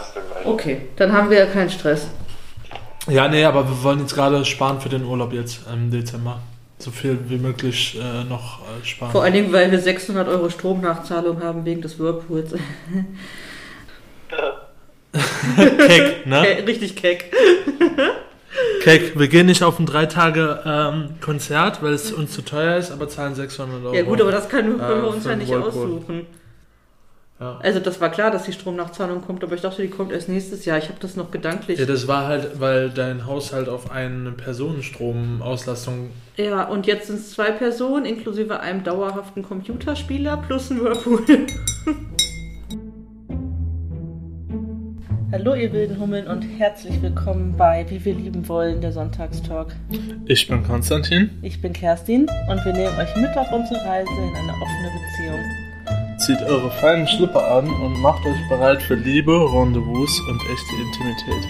Ist der gleiche. Okay, dann haben wir ja keinen Stress. Ja, nee, aber wir wollen jetzt gerade sparen für den Urlaub jetzt im Dezember. So viel wie möglich äh, noch äh, sparen. Vor allen Dingen, weil wir 600 Euro Stromnachzahlung haben wegen des Whirlpools. Keck, ne? Ke- Richtig keck. Keck, wir gehen nicht auf ein drei Tage ähm, Konzert, weil es uns zu teuer ist, aber zahlen 600 Euro. Ja gut, aber das können, können wir Äh, uns für ja nicht Whirlpool. aussuchen. Ja. Also das war klar, dass die Stromnachzahlung kommt, aber ich dachte, die kommt erst nächstes Jahr. Ich habe das noch gedanklich. Ja, das war halt, weil dein Haushalt auf eine Personenstromauslastung. Ja, und jetzt sind es zwei Personen, inklusive einem dauerhaften Computerspieler plus ein Whirlpool. Hallo ihr wilden Hummeln und herzlich willkommen bei Wie wir lieben wollen, der Sonntagstalk. Ich bin Konstantin. Ich bin Kerstin und wir nehmen euch mit auf unsere Reise in eine offene Beziehung. Zieht eure feinen Schlipper an und macht euch bereit für Liebe, Rendezvous und echte Intimität.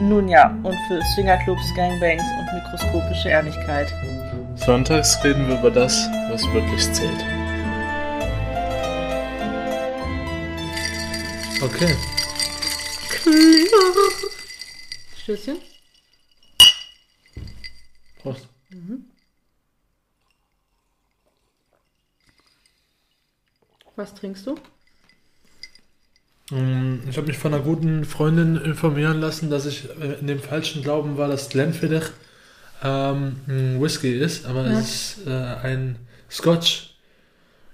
Nun ja, und für Swingerclubs, Gangbangs und mikroskopische Ehrlichkeit. Sonntags reden wir über das, was wirklich zählt. Okay. Stößchen. Prost. Was trinkst du? Mm, Ich habe mich von einer guten Freundin informieren lassen, dass ich äh, in dem falschen Glauben war, dass Glenfiddich ähm, ein Whisky ist, aber Ja. es ist äh, ein Scotch.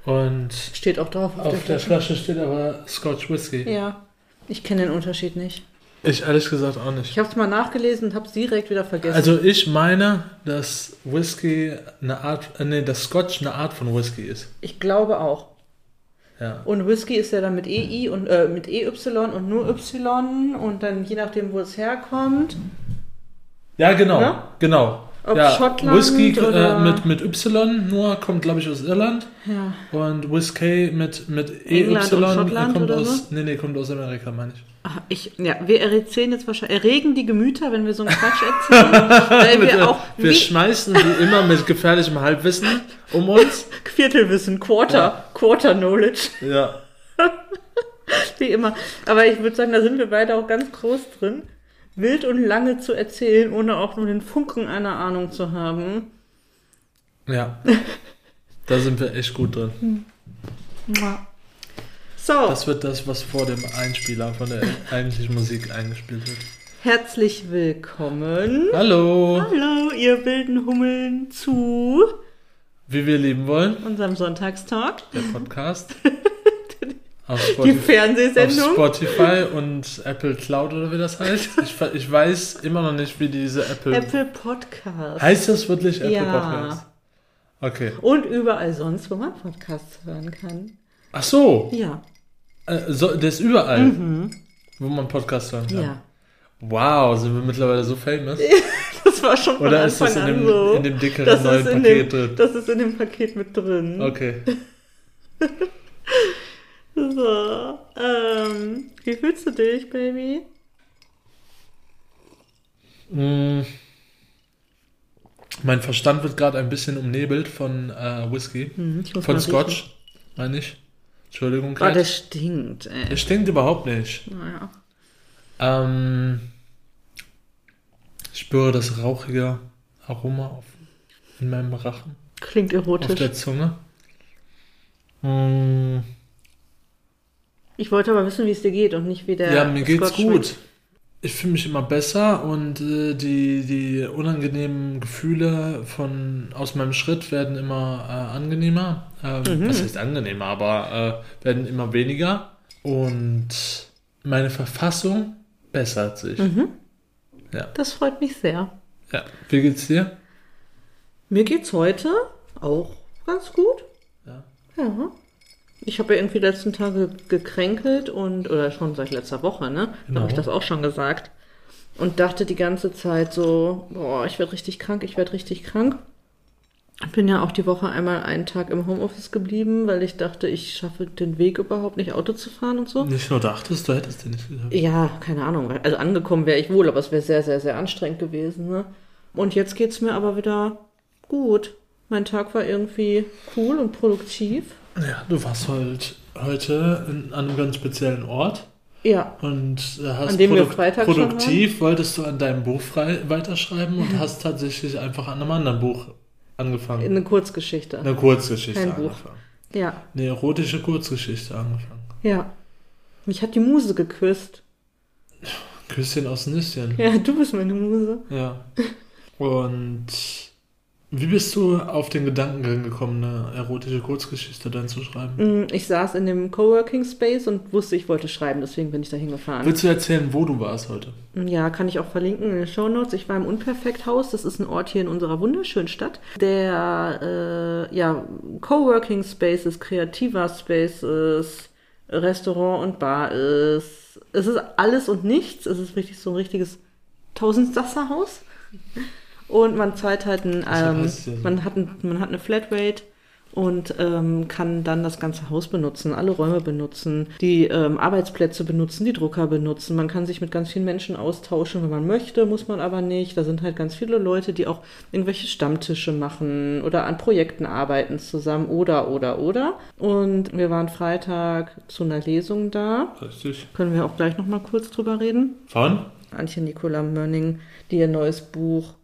Und Steht auch drauf auf der Flasche steht aber Scotch Whisky. Ja, ich kenne den Unterschied nicht. Ich ehrlich gesagt auch nicht. Ich habe es mal nachgelesen und habe es direkt wieder vergessen. Also ich meine, dass Whisky eine Art, äh, nee, dass Scotch eine Art von Whisky ist. ich glaube auch. Ja. Und Whisky ist ja dann mit EI und äh, mit EY und nur Y und dann je nachdem, wo es herkommt. Ja, genau. Ne? Genau. Ob ja, Schottland Whisky oder- äh, mit, mit Y nur kommt, glaube ich, aus Irland. Ja. Und Whisky mit, mit EY kommt oder aus. Nee, nee, kommt aus Amerika, meine ich. Ach, ich, ja, wir erzählen jetzt wahrscheinlich, erregen die Gemüter, wenn wir so einen Quatsch erzählen, weil äh, wir auch wir wie schmeißen wie immer mit gefährlichem Halbwissen um uns. Viertelwissen, Quarter, Ja. Quarter Knowledge, Ja. wie immer. Aber ich würde sagen, da sind wir beide auch ganz groß drin, wild und lange zu erzählen, ohne auch nur den Funken einer Ahnung zu haben. Ja. Da sind wir echt gut drin. So, Das wird das, was vor dem Einspieler von der eigentlichen Musik eingespielt wird. herzlich willkommen. Hallo. Hallo, ihr wilden Hummeln zu Wie wir lieben wollen, unserem Sonntagstalk. der Podcast. Auf Die Spotify, auf Fernsehsendung. Spotify und Apple Cloud oder wie das heißt. Ich, ich weiß immer noch nicht, wie diese Apple. Apple Podcast. Heißt das wirklich Apple Ja. Podcast? Okay. Und überall sonst, wo man Podcasts hören kann. Ach so. Ja. Äh, so das ist überall, wo man Podcast hören kann. Mhm. Ja. Wow, sind wir mittlerweile so famous? Das war schon von Oder ist Anfang das in dem, so. in dem dickeren das neuen ist Paket dem, drin? Das ist in dem Paket mit drin. Okay. So. Ähm, wie fühlst du dich, Baby? Mm. Mein Verstand wird gerade ein bisschen umnebelt von äh, Whisky. Hm, Von Scotch, meine ich. Entschuldigung, riechen. Oh, das stinkt, ey. Es stinkt überhaupt nicht. Naja. Ähm, ich spüre das rauchige Aroma auf, in meinem Rachen, Klingt auf erotisch. der Zunge. Mm, Ich wollte aber wissen, wie es dir geht und nicht wie der ja, mir geht's gut. schmeckt. Ich fühle mich immer besser und äh, die, die unangenehmen Gefühle von aus meinem Schritt werden immer äh, angenehmer. Ähm, Mhm. Was heißt angenehmer, aber äh, werden immer weniger. Und meine Verfassung bessert sich. Mhm. Ja. Das freut mich sehr. ja. Wie geht's dir? Mir geht's heute auch ganz gut. Ja. Ja. Ich habe ja irgendwie die letzten Tage gekränkelt und, oder schon seit letzter Woche, ne? Genau. habe ich das auch schon gesagt. Und dachte die ganze Zeit so, boah, ich werde richtig krank, ich werde richtig krank. Bin ja auch die Woche einmal einen Tag im Homeoffice geblieben, weil ich dachte, ich schaffe den Weg überhaupt nicht, Auto zu fahren und so. Nicht nur dachtest, du hättest dir nicht gesagt. Ja, keine Ahnung. Also angekommen wäre ich wohl, aber es wäre sehr, sehr, sehr anstrengend gewesen. Ne? Und jetzt geht's mir aber wieder gut. Mein Tag war irgendwie cool und produktiv. Ja, du warst halt heute in, an einem ganz speziellen Ort. Ja. Und äh, hast An dem wir produk produktiv wolltest du an deinem Buch frei weiterschreiben und hast tatsächlich einfach an einem anderen Buch angefangen. Eine Kurzgeschichte. Eine Kurzgeschichte Kein Buch. angefangen. Ja. Eine erotische Kurzgeschichte angefangen. Ja. Mich hat die Muse geküsst. Küsschen aus Nüsschen. Ja, du bist meine Muse. Ja. Und wie bist du auf den Gedanken gekommen, eine erotische Kurzgeschichte dann zu schreiben? Mm, Ich saß in dem Coworking Space und wusste, ich wollte schreiben, deswegen bin ich da hingefahren. Willst du erzählen, wo du warst heute? Ja, kann ich auch verlinken in den Show Notes. Ich war im Unperfekthaus. Das ist ein Ort hier in unserer wunderschönen Stadt. Der äh, ja, Coworking Space ist, kreativer Space ist, Restaurant und Bar ist. Es ist alles und nichts. Es ist richtig so ein richtiges Tausendsasserhaus. Und man zahlt halt ein, ähm, man hat ein, man hat eine Flatrate und ähm, kann dann das ganze Haus benutzen, alle Räume benutzen, die ähm, Arbeitsplätze benutzen, die Drucker benutzen. Man kann sich mit ganz vielen Menschen austauschen, wenn man möchte, muss man aber nicht. Da sind halt ganz viele Leute, die auch irgendwelche Stammtische machen oder an Projekten arbeiten zusammen oder oder oder. Und wir waren Freitag zu einer Lesung da. Richtig. Können wir auch gleich noch mal kurz drüber reden. Von? Antje Nicola Mönning, die ihr neues Buch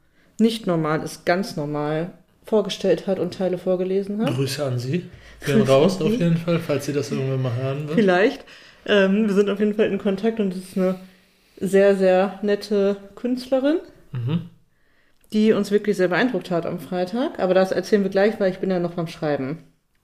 Nicht normal ist ganz normal vorgestellt hat und Teile vorgelesen hat. Grüße an Sie. Gehen raus auf jeden Fall, falls Sie das irgendwann mal hören wird. Vielleicht. Ähm, wir sind auf jeden Fall in Kontakt und es ist eine sehr, sehr nette Künstlerin, Mhm. die uns wirklich sehr beeindruckt hat am Freitag. Aber das erzählen wir gleich, weil ich bin ja noch beim Schreiben.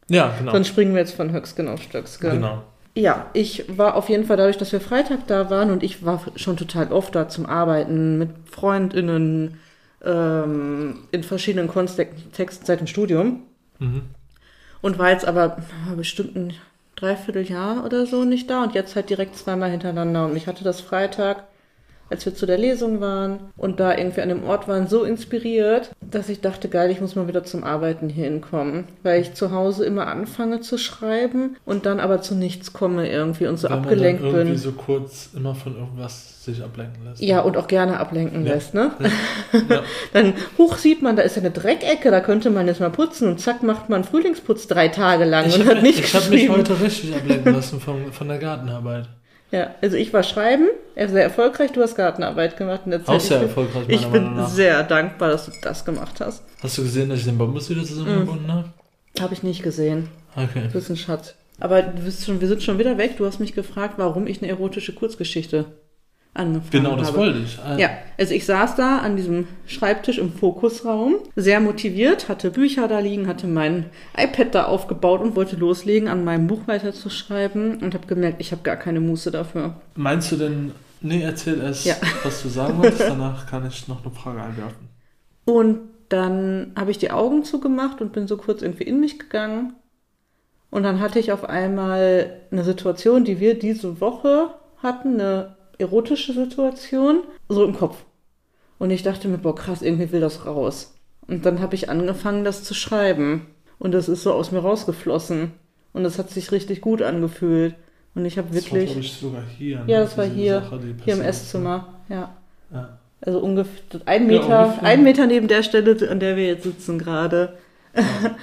Ja, genau. Sonst springen wir jetzt von Höcksken auf Stöcksken. Genau. Ja, ich war auf jeden Fall dadurch, dass wir Freitag da waren und ich war schon total oft da zum Arbeiten mit FreundInnen ähm, in verschiedenen Kontexten seit dem Studium Mhm. und war jetzt aber bestimmt ein Dreivierteljahr oder so nicht da und jetzt halt direkt zweimal hintereinander und mich hatte das Freitag, als wir zu der Lesung waren und da irgendwie an dem Ort waren, so inspiriert, dass ich dachte, geil, ich muss mal wieder zum Arbeiten hier hinkommen, weil ich zu Hause immer anfange zu schreiben und dann aber zu nichts komme irgendwie und so Wenn abgelenkt man dann irgendwie bin. so kurz immer von irgendwas sich ablenken lässt. Ja, und auch gerne ablenken Ja. lässt, ne? Ja. Dann hoch sieht man, da ist ja eine Dreckecke, da könnte man jetzt mal putzen und zack macht man Frühlingsputz drei Tage lang Ich und habe hat nicht ich hab mich heute richtig ablenken lassen von, von der Gartenarbeit. Ja, also ich war schreiben, er sehr erfolgreich, du hast Gartenarbeit gemacht in der Zeit. Auch sehr ich bin, erfolgreich, meiner ich bin sehr dankbar, dass du das gemacht hast. Hast du gesehen, dass ich den Bambus wieder zusammengebunden habe? Habe ich nicht gesehen. Okay. Du bist ein Schatz. Aber du bist schon, wir sind schon wieder weg. Du hast mich gefragt, warum ich eine erotische Kurzgeschichte angefangen Genau, habe. das wollte ich. Äh, Ja, also ich saß da an diesem Schreibtisch im Fokusraum, sehr motiviert, hatte Bücher da liegen, hatte mein iPad da aufgebaut und wollte loslegen, an meinem Buch weiterzuschreiben und habe gemerkt, ich habe gar keine Muße dafür. Meinst du denn, nee, erzähl erst, Ja. was du sagen wolltest, danach kann ich noch eine Frage einwerfen. Und dann habe ich die Augen zugemacht und bin so kurz irgendwie in mich gegangen. Und dann hatte ich auf einmal eine Situation, die wir diese Woche hatten, eine erotische Situation, so im Kopf. Und ich dachte mir, boah, krass, irgendwie will das raus. Und dann habe ich angefangen, das zu schreiben. Und das ist so aus mir rausgeflossen. Und das hat sich richtig gut angefühlt. Und ich habe Das war, wirklich, glaube ich, sogar hier. Ja, ne, das war hier, Sache, hier im. Esszimmer, ja. Ja. Also ungefähr ein Ja, Meter, ungefähr. ein Meter neben der Stelle, an der wir jetzt sitzen gerade.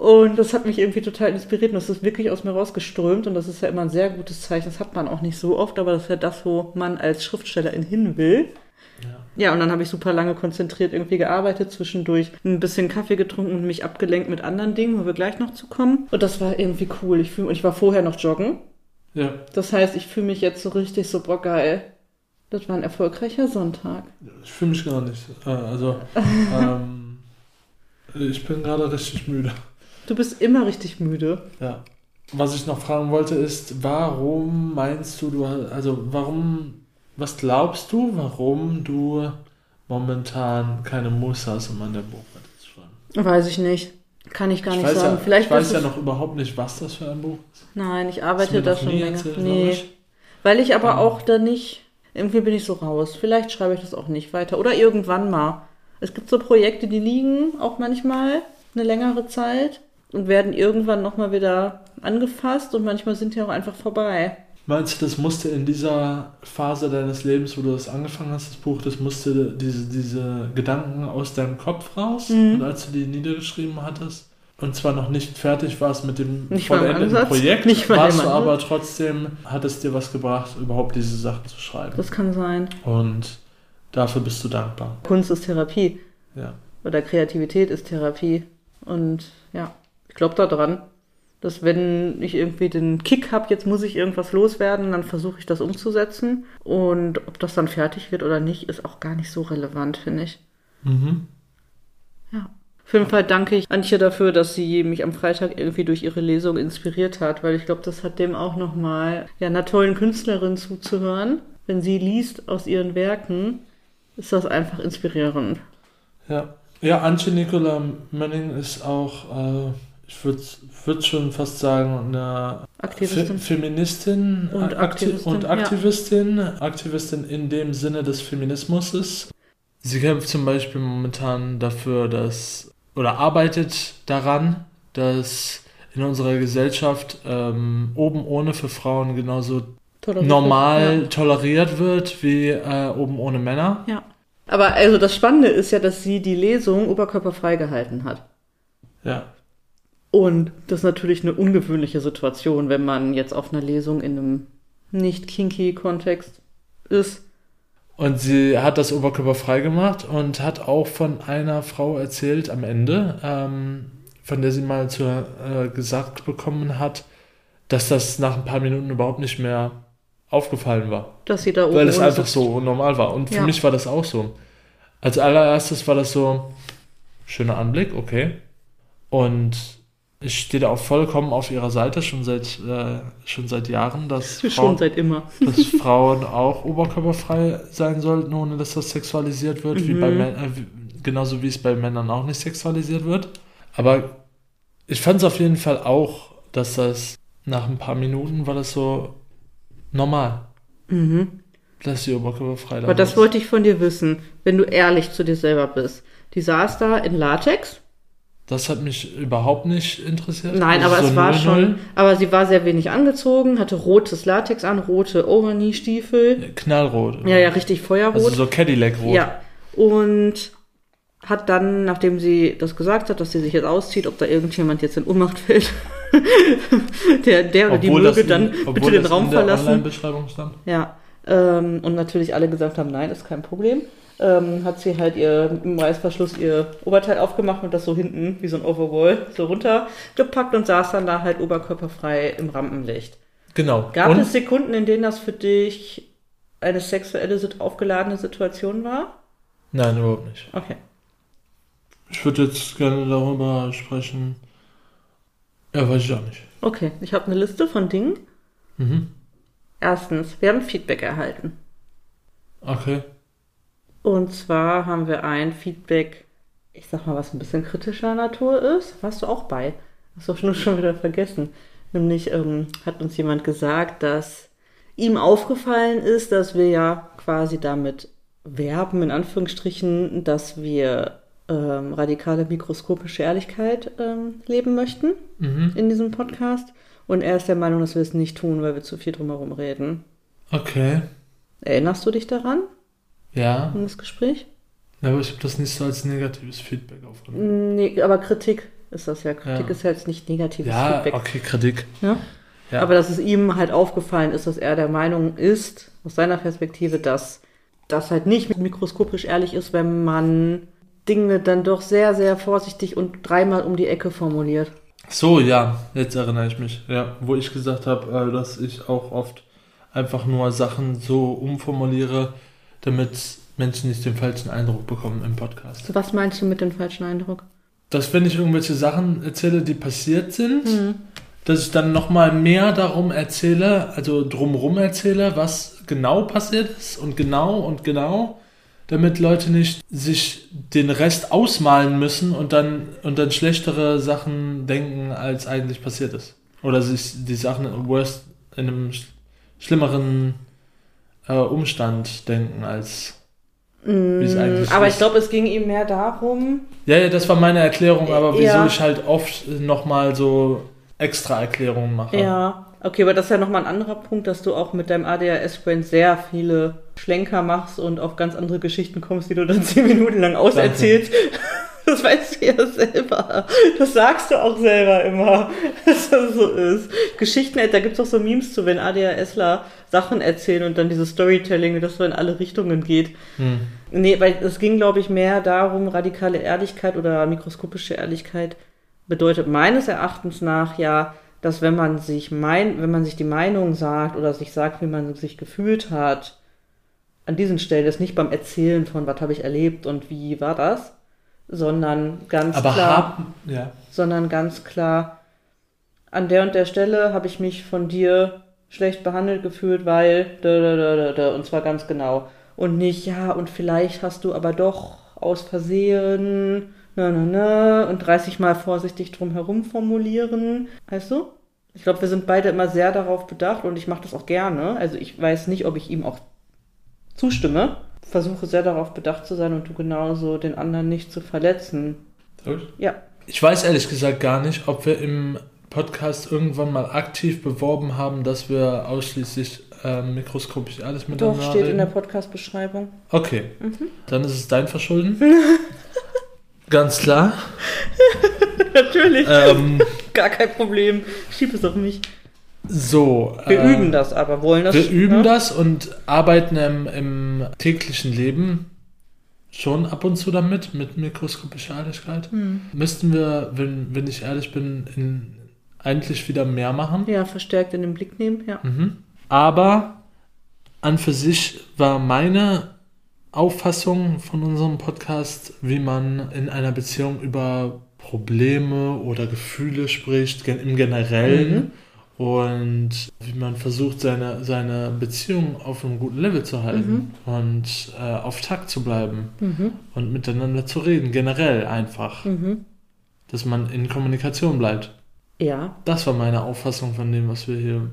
Und das hat mich irgendwie total inspiriert und das ist wirklich aus mir rausgeströmt und das ist ja immer ein sehr gutes Zeichen. Das hat man auch nicht so oft, aber das ist ja das, wo man als Schriftstellerin hin will. Ja. Ja, und dann habe ich super lange konzentriert irgendwie gearbeitet, zwischendurch ein bisschen Kaffee getrunken und mich abgelenkt mit anderen Dingen, wo wir gleich noch zu kommen. Und das war irgendwie cool. Ich fühl, und ich war vorher noch joggen. ja. Das heißt, ich fühle mich jetzt so richtig so, boah, geil. Das war ein erfolgreicher Sonntag. Ich fühle mich gar nicht. Äh, also, ähm, ich bin gerade richtig müde. Du bist immer richtig müde. Ja. Was ich noch fragen wollte ist, warum meinst du, du also warum, was glaubst du, warum du momentan keine Muße hast, um an der Buch weiterzuschreiben? Weiß ich nicht. Kann ich gar Ich nicht sagen. ja, Vielleicht ich weiß ja noch überhaupt nicht, was das für ein Buch ist. Nein, ich arbeite da schon länger. erzählt, nee. Weil ich aber Ähm. auch da nicht. Irgendwie bin ich so raus. Vielleicht schreibe ich das auch nicht weiter. Oder irgendwann mal. Es gibt so Projekte, die liegen auch manchmal eine längere Zeit und werden irgendwann nochmal wieder angefasst und manchmal sind die auch einfach vorbei. Meinst du, das musste in dieser Phase deines Lebens, wo du das angefangen hast, das Buch, das musste diese, diese Gedanken aus deinem Kopf raus? Mhm. Und als du die niedergeschrieben hattest, und zwar noch nicht fertig warst mit dem Nicht vollendeten Projekt, nicht warst du aber trotzdem, hat es dir was gebracht, überhaupt diese Sachen zu schreiben. Das kann sein. Und dafür bist du dankbar. Kunst ist Therapie. Ja. Oder Kreativität ist Therapie. Und ja, glaube da dran, dass wenn ich irgendwie den Kick habe, jetzt muss ich irgendwas loswerden, dann versuche ich das umzusetzen. Und ob das dann fertig wird oder nicht, ist auch gar nicht so relevant, finde ich. Mhm. Ja. Auf jeden Fall danke ich Antje dafür, dass sie mich am Freitag irgendwie durch ihre Lesung inspiriert hat, weil ich glaube, das hat dem auch nochmal, ja, einer tollen Künstlerin zuzuhören. Wenn sie liest aus ihren Werken, ist das einfach inspirierend. Ja. Ja, Antje Nicola Mönning ist auch, äh, ich würde würd schon fast sagen, eine Aktivistin. Fe Feministin Und Akti- Aktivistin, und ja. Aktivistin. Aktivistin in dem Sinne des Feminismus ist. Sie kämpft zum Beispiel momentan dafür, dass, oder arbeitet daran, dass in unserer Gesellschaft ähm, oben ohne für Frauen genauso Toleriert normal Ja. toleriert wird wie äh, oben ohne Männer. ja. Aber also das Spannende ist ja, dass sie die Lesung oberkörperfrei gehalten hat. Ja. Und das ist natürlich eine ungewöhnliche Situation, wenn man jetzt auf einer Lesung in einem nicht kinky Kontext ist. Und sie hat das oberkörperfrei gemacht und hat auch von einer Frau erzählt am Ende, ähm, von der sie mal zu, äh, gesagt bekommen hat, dass das nach ein paar Minuten überhaupt nicht mehr aufgefallen war. Dass sie da oben weil es einfach sitzt. so normal war. Und für Ja. mich war das auch so. Als allererstes war das so, schöner Anblick, okay. Und ich stehe da auch vollkommen auf ihrer Seite, schon seit, äh, schon seit Jahren, dass Schon Frauen, seit immer. dass Frauen auch oberkörperfrei sein sollten, ohne dass das sexualisiert wird, wie Mhm. bei Män- äh, wie, genauso wie es bei Männern auch nicht sexualisiert wird. Aber ich fand es auf jeden Fall auch, dass das nach ein paar Minuten war das so normal, Mhm. dass die oberkörperfrei da Aber das ist. wollte ich von dir wissen, wenn du ehrlich zu dir selber bist. Die saß da in Latex. Das hat mich überhaupt nicht interessiert. Nein, Also aber so es war 0-0. schon. Aber sie war sehr wenig angezogen, hatte rotes Latex an, rote Overknee-Stiefel. Knallrot. Ja, ja, richtig Feuerrot. Also so Cadillac-rot. Ja. Und hat dann, nachdem sie das gesagt hat, dass sie sich jetzt auszieht, ob da irgendjemand jetzt in Ohnmacht fällt, der, der oder die Obwohl das möge in- dann obwohl bitte den Raum in der verlassen. Online-Beschreibung stand. Ja, ähm, und natürlich alle gesagt haben, nein, ist kein Problem. Ähm, hat sie halt ihr im Reißverschluss ihr Oberteil aufgemacht und das so hinten wie so ein Overwall so runtergepackt und saß dann da halt oberkörperfrei im Rampenlicht. Genau. Gab Und es Sekunden, in denen das für dich eine sexuelle, sit- aufgeladene Situation war? Nein, überhaupt nicht. Okay. Ich würde jetzt gerne darüber sprechen. Ja, weiß ich auch nicht. Okay, ich habe eine Liste von Dingen. Mhm. Erstens, wir haben Feedback erhalten. Okay. Und zwar haben wir ein Feedback, ich sag mal, was ein bisschen kritischer Natur ist. Warst du auch bei? Hast du schon, schon wieder vergessen. Nämlich ähm, hat uns jemand gesagt, dass ihm aufgefallen ist, dass wir ja quasi damit werben, in Anführungsstrichen, dass wir ähm, radikale mikroskopische Ehrlichkeit ähm, leben möchten Mhm. in diesem Podcast. Und er ist der Meinung, dass wir es nicht tun, weil wir zu viel drumherum reden. Okay. Erinnerst du dich daran, Ja. an das Gespräch? Aber ich habe das nicht so als negatives Feedback aufgenommen. Nee, aber Kritik ist das ja. Kritik Ja. ist ja jetzt nicht negatives Ja, Feedback. okay, Kritik. Ja? Ja. Aber dass es ihm halt aufgefallen ist, dass er der Meinung ist, aus seiner Perspektive, dass das halt nicht mikroskopisch ehrlich ist, wenn man Dinge dann doch sehr, sehr vorsichtig und dreimal um die Ecke formuliert. So, ja, jetzt erinnere ich mich. Ja, wo ich gesagt habe, äh, dass ich auch oft einfach nur Sachen so umformuliere, damit Menschen nicht den falschen Eindruck bekommen im Podcast. Was meinst du mit dem falschen Eindruck? Dass wenn ich irgendwelche Sachen erzähle, die passiert sind, dass ich dann nochmal mehr darum erzähle, also drumrum erzähle, was genau passiert ist und genau und genau, damit Leute nicht sich den Rest ausmalen müssen und dann, und dann schlechtere Sachen denken, als eigentlich passiert ist. Oder sich die Sachen worst in einem sch schlimmeren äh, Umstand denken, als wie es eigentlich Aber ich glaube, es ging ihm mehr darum, Ja, ja, das war meine Erklärung, aber wieso Ja. ich halt oft nochmal so extra Erklärungen mache. Ja, okay, aber das ist ja nochmal ein anderer Punkt, dass du auch mit deinem ADHS-Brain sehr viele Schlenker machst und auf ganz andere Geschichten kommst, die du dann zehn Minuten lang auserzählst. Das weißt du ja selber. Das sagst du auch selber immer, dass das so ist. Geschichten, da gibt's auch so Memes zu, wenn ADHSler Sachen erzählen und dann dieses Storytelling, das so in alle Richtungen geht. Hm. Nee, weil es ging, glaube ich, mehr darum, radikale Ehrlichkeit oder mikroskopische Ehrlichkeit bedeutet meines Erachtens nach ja, dass wenn man sich mein, wenn man sich die Meinung sagt oder sich sagt, wie man sich gefühlt hat, an diesen Stellen ist nicht beim Erzählen von, was habe ich erlebt und wie war das, sondern ganz Aber klar, haben, ja. sondern ganz klar, an der und der Stelle habe ich mich von dir schlecht behandelt gefühlt, weil da, da, da, da, da, und zwar ganz genau. Und nicht, ja, und vielleicht hast du aber doch aus Versehen, na, na, na, und 30 Mal vorsichtig drum herum formulieren. Weißt du? Ich glaube, wir sind beide immer sehr darauf bedacht und ich mache das auch gerne. Also ich weiß nicht, ob ich ihm auch zustimme. Versuche sehr darauf bedacht zu sein und du genauso den anderen nicht zu verletzen. Ja. Ich weiß ehrlich gesagt gar nicht, ob wir im Podcast irgendwann mal aktiv beworben haben, dass wir ausschließlich ähm, mikroskopisch alles miteinander Doch, steht reden. in der Podcast-Beschreibung. Okay, Mhm. dann ist es dein Verschulden. Ganz klar. Natürlich. Ähm, Gar kein Problem. Schieb es auf mich. So. Wir äh, üben das aber, wollen das. Wir üben ne? das und arbeiten im, im täglichen Leben schon ab und zu damit, mit mikroskopischer Ehrlichkeit. Hm. Müssten wir, wenn, wenn ich ehrlich bin, in, eigentlich wieder mehr machen. Ja, verstärkt in den Blick nehmen, ja. Mhm. Aber an für sich war meine Auffassung von unserem Podcast, wie man in einer Beziehung über Probleme oder Gefühle spricht, im Generellen. Und wie man versucht, seine, seine Beziehung auf einem guten Level zu halten und äh, auf Takt zu bleiben Mhm. und miteinander zu reden, generell einfach. Mhm. Dass man in Kommunikation bleibt. Ja, Das war meine Auffassung von dem, was wir hier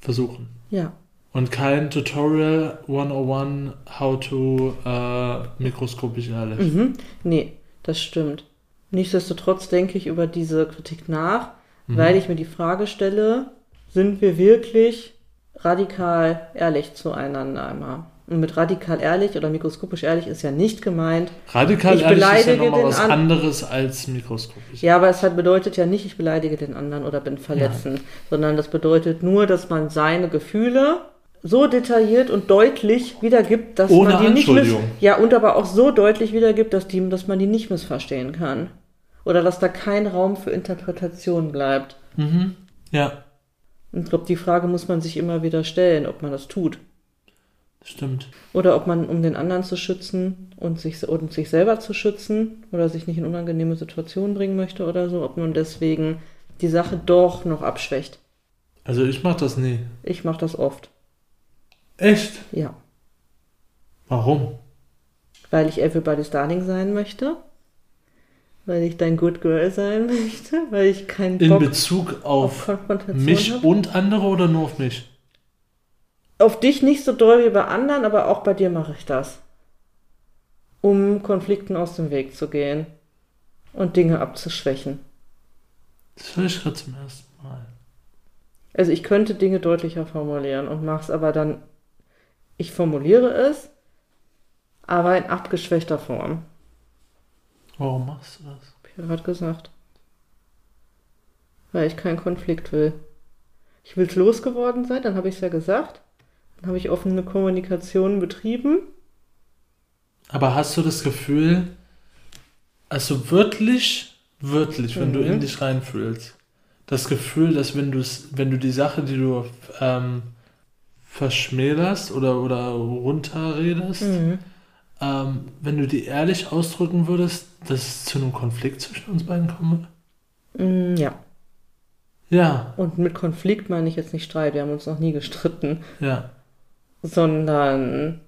versuchen. ja. Und kein Tutorial 101 how to äh, mikroskopisch ehrlich. Mhm. Nee, das stimmt. Nichtsdestotrotz denke ich über diese Kritik nach, Mhm. weil ich mir die Frage stelle, sind wir wirklich radikal ehrlich zueinander einmal? Und mit radikal ehrlich oder mikroskopisch ehrlich ist ja nicht gemeint. Radikal Ich ehrlich ist ja beleidige nochmal den was an- anderes als mikroskopisch. Ja, aber es hat bedeutet ja nicht, ich beleidige den anderen oder bin verletzend, sondern das bedeutet nur, dass man seine Gefühle so detailliert und deutlich wiedergibt, dass Ohne man die nicht miss ja und aber auch so deutlich wiedergibt, dass die, dass man die nicht missverstehen kann oder dass da kein Raum für Interpretation bleibt. Mhm. Ja, Und ich glaube, die Frage muss man sich immer wieder stellen, ob man das tut stimmt. oder ob man, um den anderen zu schützen und sich und sich selber zu schützen oder sich nicht in unangenehme Situationen bringen möchte oder so, ob man deswegen die Sache doch noch abschwächt. Also ich mach das nie. Ich mache das oft. Echt? Ja. Warum? Weil ich Everybody's Darling sein möchte. Weil ich dein Good Girl sein möchte. Weil ich keinen In Bock Bezug auf auf mich habe. und andere oder nur auf mich? Auf dich nicht so doll wie bei anderen, aber auch bei dir mache ich das. Um Konflikten aus dem Weg zu gehen. Und Dinge abzuschwächen. Das höre ich gerade zum ersten Mal. Also ich könnte Dinge deutlicher formulieren und mache es aber dann, ich formuliere es, aber in abgeschwächter Form. Warum machst du das? Hab ich ja gerade gesagt. Weil ich keinen Konflikt will. Ich will es losgeworden sein, dann habe ich es ja gesagt. Dann habe ich offene Kommunikation betrieben. Aber hast du das Gefühl, also wirklich, wirklich, wenn du Mhm. in dich reinfühlst, das Gefühl, dass wenn du wenn du die Sache, die du ähm, verschmälerst oder, oder runterredest, ähm, wenn du die ehrlich ausdrücken würdest, dass es zu einem Konflikt zwischen uns beiden kommen würde? Mm, ja. Ja, Und mit Konflikt meine ich jetzt nicht Streit, wir haben uns noch nie gestritten, ja. sondern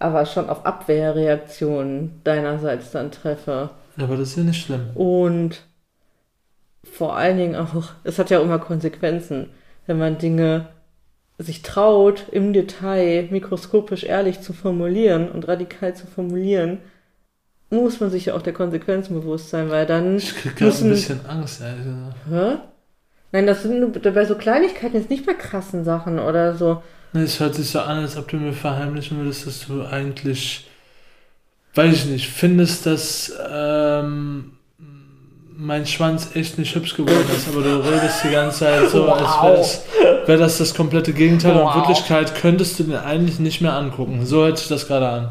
aber schon auf Abwehrreaktionen deinerseits dann treffe. Aber das ist ja nicht schlimm. Und vor allen Dingen auch, es hat ja auch immer Konsequenzen, wenn man Dinge sich traut, im Detail mikroskopisch ehrlich zu formulieren und radikal zu formulieren, muss man sich ja auch der Konsequenzen bewusst sein, weil dann Ich krieg gerade ein bisschen Angst, ehrlich gesagt. Hä? Nein, das sind nur bei so Kleinigkeiten, jetzt nicht bei krassen Sachen oder so. Es hört sich so an, als ob du mir verheimlichen würdest, dass du eigentlich weiß ich nicht, findest, dass ähm, mein Schwanz echt nicht hübsch geworden ist, aber du redest die ganze Zeit so, als wäre das, wär das das komplette Gegenteil. Und Wow. in Wirklichkeit könntest du den eigentlich nicht mehr angucken. So hört sich das gerade an.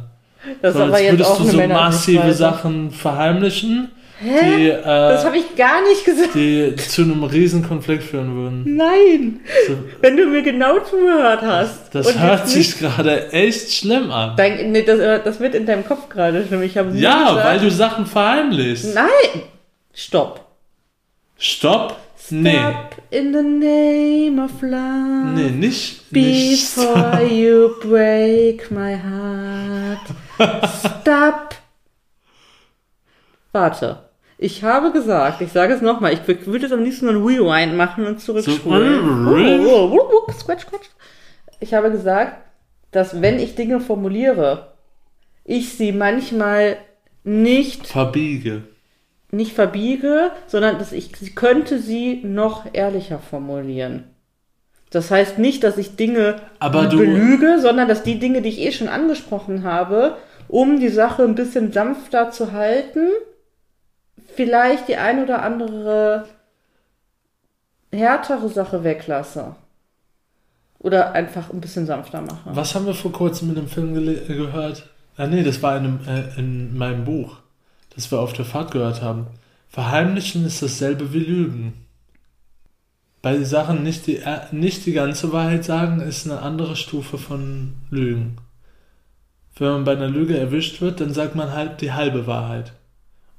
Das so, ist aber als jetzt würdest auch du so massive Sachen verheimlichen, Hä? die, äh, Das habe ich gar nicht gesagt. die zu einem riesen Konflikt führen würden. Nein. So, Wenn du mir genau zugehört hast. das und hört sich gerade echt schlimm an. Dein, nee, das, äh, das wird in deinem Kopf gerade schlimm. Ich Ja, gesagt, weil du Sachen verheimlichst. Nein. Stopp. Stopp. Nee. Stop in the name of love. Nee, nicht. nicht Before you break my heart. Stop. Warte. Ich habe gesagt, ich sage es nochmal, ich wür- würde jetzt am liebsten einen Rewind machen und zurückspulen. So, Oh, oh, oh, Scratch, scratch. Ich habe gesagt, dass wenn ich Dinge formuliere, ich sie manchmal nicht, Verbiege. Nicht verbiege, sondern dass ich sie könnte sie noch ehrlicher formulieren. Das heißt nicht, dass ich Dinge Aber belüge, sondern dass die Dinge, die ich eh schon angesprochen habe, um die Sache ein bisschen sanfter zu halten, vielleicht die ein oder andere härtere Sache weglasse. Oder einfach ein bisschen sanfter mache. Was haben wir vor kurzem in einem Film äh, gehört? Ah, nee, das war in, einem, äh, in meinem Buch, das wir auf der Fahrt gehört haben. Verheimlichen ist dasselbe wie Lügen. Bei Sachen nicht die, äh, nicht die ganze Wahrheit sagen, ist eine andere Stufe von Lügen. Wenn man bei einer Lüge erwischt wird, dann sagt man halt die halbe Wahrheit.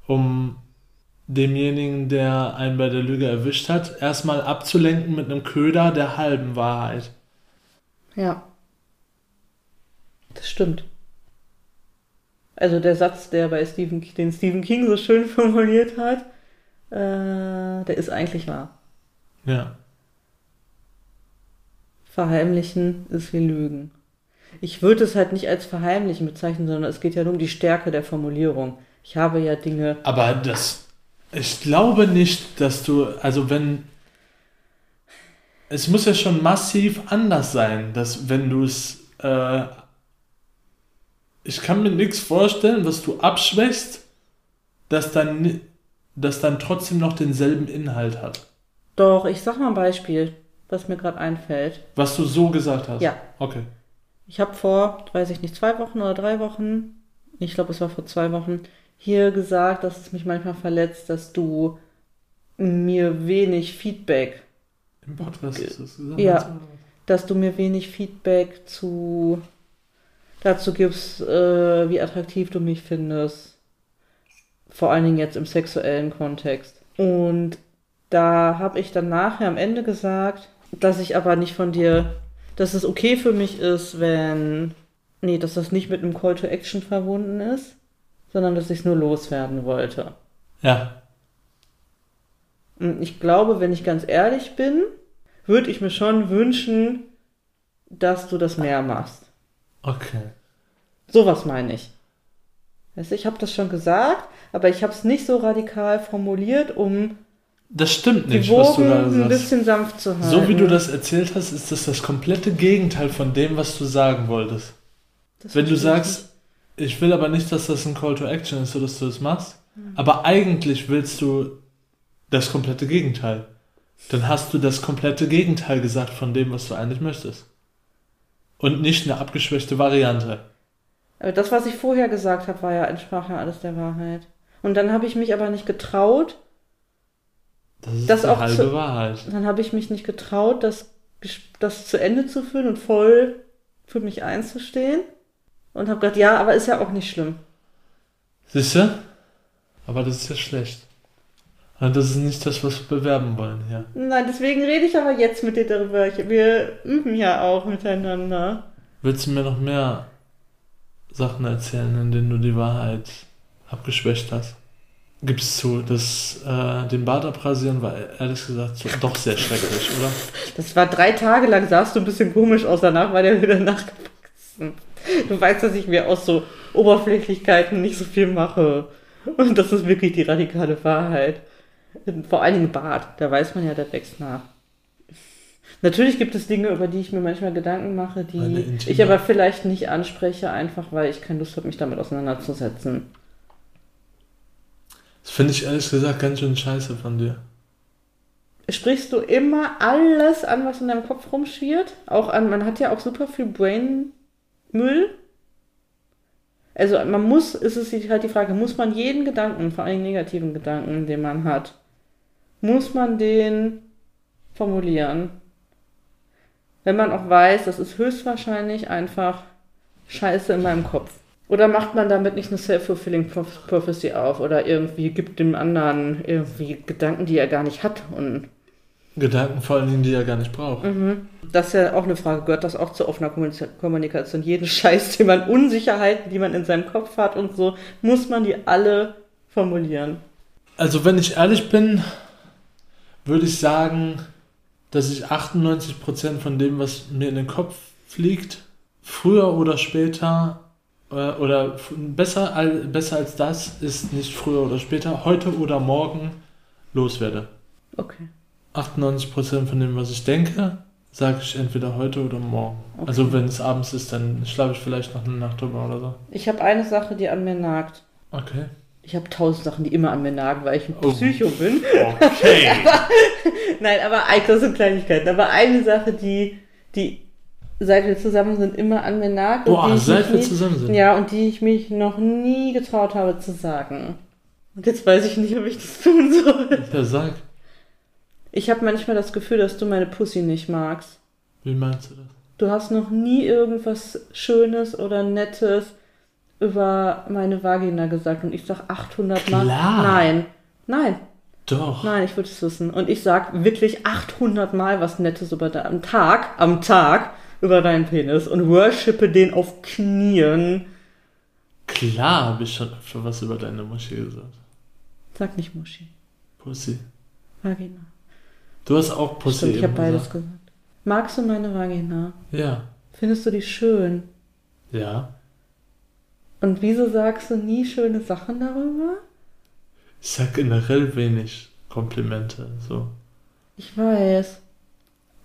Um demjenigen, der einen bei der Lüge erwischt hat, erstmal abzulenken mit einem Köder der halben Wahrheit. Ja. Das stimmt. Also der Satz, der bei Stephen, den Stephen King so schön formuliert hat, äh, der ist eigentlich wahr. Ja. Verheimlichen ist wie Lügen. Ich würde es halt nicht als Verheimlichen bezeichnen, sondern es geht ja nur um die Stärke der Formulierung. Ich habe ja Dinge. Aber das. Ich glaube nicht, dass du. Also, wenn. Es muss ja schon massiv anders sein, dass wenn du es. Äh, ich kann mir nichts vorstellen, was du abschwächst, dass dann, das dann trotzdem noch denselben Inhalt hat. Doch, ich sag mal ein Beispiel, was mir gerade einfällt. Was du so gesagt hast. Ja. Okay. Ich habe vor, weiß ich nicht, zwei Wochen oder drei Wochen, ich glaube, es war vor zwei Wochen, hier gesagt, dass es mich manchmal verletzt, dass du mir wenig Feedback, Im Podcast ist das gesagt. Ja. dass du mir wenig Feedback zu dazu gibst, äh, wie attraktiv du mich findest. Vor allen Dingen jetzt im sexuellen Kontext. Und da habe ich dann nachher am Ende gesagt, dass ich aber nicht von dir, dass es okay für mich ist, wenn, nee, dass das nicht mit einem Call to Action verbunden ist, sondern dass ich es nur loswerden wollte. Ja. Und ich glaube, wenn ich ganz ehrlich bin, würde ich mir schon wünschen, dass du das mehr machst. Okay. Sowas meine ich. Weißt du, ich habe das schon gesagt, aber ich habe es nicht so radikal formuliert, um Das stimmt die nicht, was du Wogen da ein sagst. bisschen sanft zu halten. So wie du das erzählt hast, ist das das komplette Gegenteil von dem, was du sagen wolltest. Das Wenn du sagst, ich will aber nicht, dass das ein Call to Action ist, so dass du das machst, aber eigentlich willst du das komplette Gegenteil. Dann hast du das komplette Gegenteil gesagt von dem, was du eigentlich möchtest. Und nicht eine abgeschwächte Variante. Aber das, was ich vorher gesagt habe, war ja entsprach ja alles der Wahrheit. Und dann habe ich mich aber nicht getraut, Das ist Das die auch halbe zu- Wahrheit. dann habe ich mich nicht getraut, das, das zu Ende zu führen und voll für mich einzustehen. Und habe gedacht, ja, aber ist ja auch nicht schlimm. Siehst du? Aber das ist ja schlecht. Und das ist nicht das, was wir bewerben wollen hier. Nein, deswegen rede ich aber jetzt mit dir darüber. Ich- Wir üben ja auch miteinander. Willst du mir noch mehr Sachen erzählen, in denen du die Wahrheit abgeschwächt hast? Gibst zu, das, äh, den Bart abrasieren war ehrlich gesagt so, doch sehr schrecklich, oder? Das war drei Tage lang, sahst du ein bisschen komisch aus, danach war der wieder nachgewachsen. Du weißt, dass ich mir aus so Oberflächlichkeiten nicht so viel mache. Und das ist wirklich die radikale Wahrheit. Vor allen Dingen Bart, da weiß man ja, der wächst nach. Natürlich gibt es Dinge, über die ich mir manchmal Gedanken mache, die ich aber vielleicht nicht anspreche, einfach weil ich keine Lust habe, mich damit auseinanderzusetzen. Das finde ich ehrlich gesagt ganz schön scheiße von dir. Sprichst du immer alles an, was in deinem Kopf rumschwirrt? Auch an, man hat ja auch super viel Brainmüll. Also man muss, ist es halt die Frage, muss man jeden Gedanken, vor allem negativen Gedanken, den man hat, muss man den formulieren? Wenn man auch weiß, das ist höchstwahrscheinlich einfach Scheiße in meinem Kopf. Oder macht man damit nicht eine self-fulfilling Proph- prophecy auf oder irgendwie gibt dem anderen irgendwie Gedanken, die er gar nicht hat und Gedanken vor allen Dingen, die er gar nicht braucht. Mhm. Das ist ja auch eine Frage, gehört das auch zu offener Kommunika- Kommunikation? Jeden Scheiß, den man, Unsicherheiten, die man in seinem Kopf hat und so, muss man die alle formulieren. Also wenn ich ehrlich bin, würde ich sagen, dass ich 98% von dem, was mir in den Kopf fliegt, früher oder später äh, oder besser, al- besser als das ist nicht früher oder später, heute oder morgen loswerde. Okay. 98% von dem, was ich denke, sage ich entweder heute oder morgen. Okay. Also wenn es abends ist, dann schlafe ich vielleicht noch eine Nacht drüber oder so. Ich habe eine Sache, die an mir nagt. Okay. Ich habe tausend Sachen, die immer an mir nagen, weil ich ein Oh. Psycho bin. Okay. Nein, aber das sind Kleinigkeiten. Aber eine Sache, die, die seit wir zusammen sind, immer an mir nagt. und die Boah, ich seit wir nie- zusammen sind. Ja, und die ich mich noch nie getraut habe zu sagen. Und jetzt weiß ich nicht, ob ich das tun soll. Ja, sag. Ich habe manchmal das Gefühl, dass du meine Pussy nicht magst. Wie meinst du das? Du hast noch nie irgendwas Schönes oder Nettes über meine Vagina gesagt und ich sag 800 Mal. Klar. Nein, nein, Doch. nein, ich würde es wissen. Und ich sag wirklich 800 Mal was Nettes über de am Tag, am Tag über deinen Penis und worshipe den auf Knien. Klar habe ich schon öfter was über deine Muschi gesagt. Sag nicht Muschi, Pussy. Vagina. Du hast auch Pussy Stimmt, ich habe beides gesagt. gesagt. Magst du meine Vagina? Ja. Findest du die schön? Ja. Und wieso sagst du nie schöne Sachen darüber? Ich sag generell wenig Komplimente. So. Ich weiß.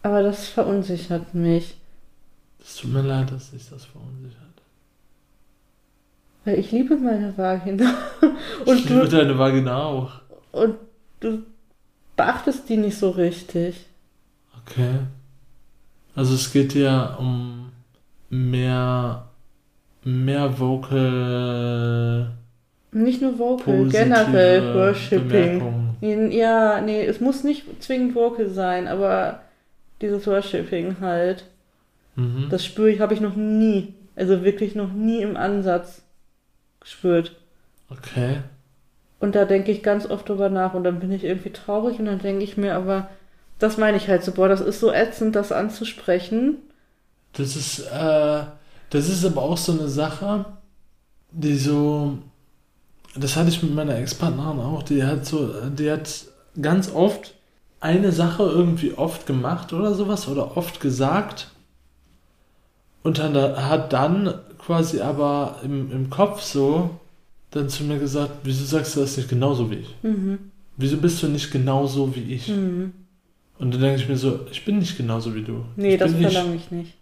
Aber das verunsichert mich. Es tut mir leid, dass sich das verunsichert. Weil ich liebe meine Vagina. ich Und liebe du, deine Vagina auch. und du beachtest die nicht so richtig. Okay. Also es geht ja um mehr mehr Vocal Nicht nur Vocal, generell Worshipping. Bemerkungen. Ja, nee, es muss nicht zwingend Vocal sein, aber dieses Worshipping halt. Mhm. Das spüre ich, habe ich noch nie, also wirklich noch nie im Ansatz gespürt. Okay. Und da denke ich ganz oft drüber nach und dann bin ich irgendwie traurig und dann denke ich mir, aber das meine ich halt so, boah, das ist so ätzend, das anzusprechen. Das ist, äh, das ist aber auch so eine Sache, die so, das hatte ich mit meiner Ex-Partnerin auch, die hat so, die hat ganz oft eine Sache irgendwie oft gemacht oder sowas oder oft gesagt und dann hat dann quasi aber im, im Kopf so dann zu mir gesagt, wieso sagst du das nicht genauso wie ich? Mhm. Wieso bist du nicht genauso wie ich? Mhm. Und dann denke ich mir so, ich bin nicht genauso wie du. Nee, ich das verlange ich nicht.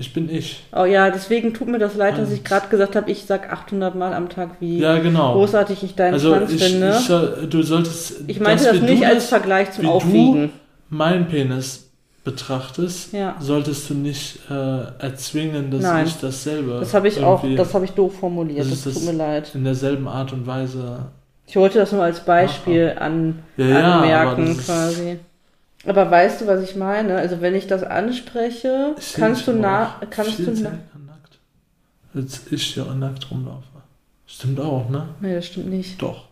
Ich bin ich. Oh ja, deswegen tut mir das leid, dass ich Und- gerade gesagt habe, ich sag 800 Mal am Tag, wie Ja, genau. großartig ich deinen also Schwanz ich, finde. ich, du solltest. Ich meinte das nicht du als das- Vergleich zum wie du- Aufwiegen. meinen Penis betrachtest, Ja. solltest du nicht äh, erzwingen, dass Nein. ich dasselbe. Das habe ich auch, das habe ich doof formuliert, Das das, ist tut das- mir leid. in derselben Art und Weise. Ich wollte das nur als Beispiel an, Ja, anmerken das quasi. Aber weißt du, was ich meine? Also wenn ich das anspreche, Ich kannst du na, kannst du na, nackt. Als ich hier nackt rumlaufe. Stimmt auch, ne? Nee, das stimmt nicht. Doch.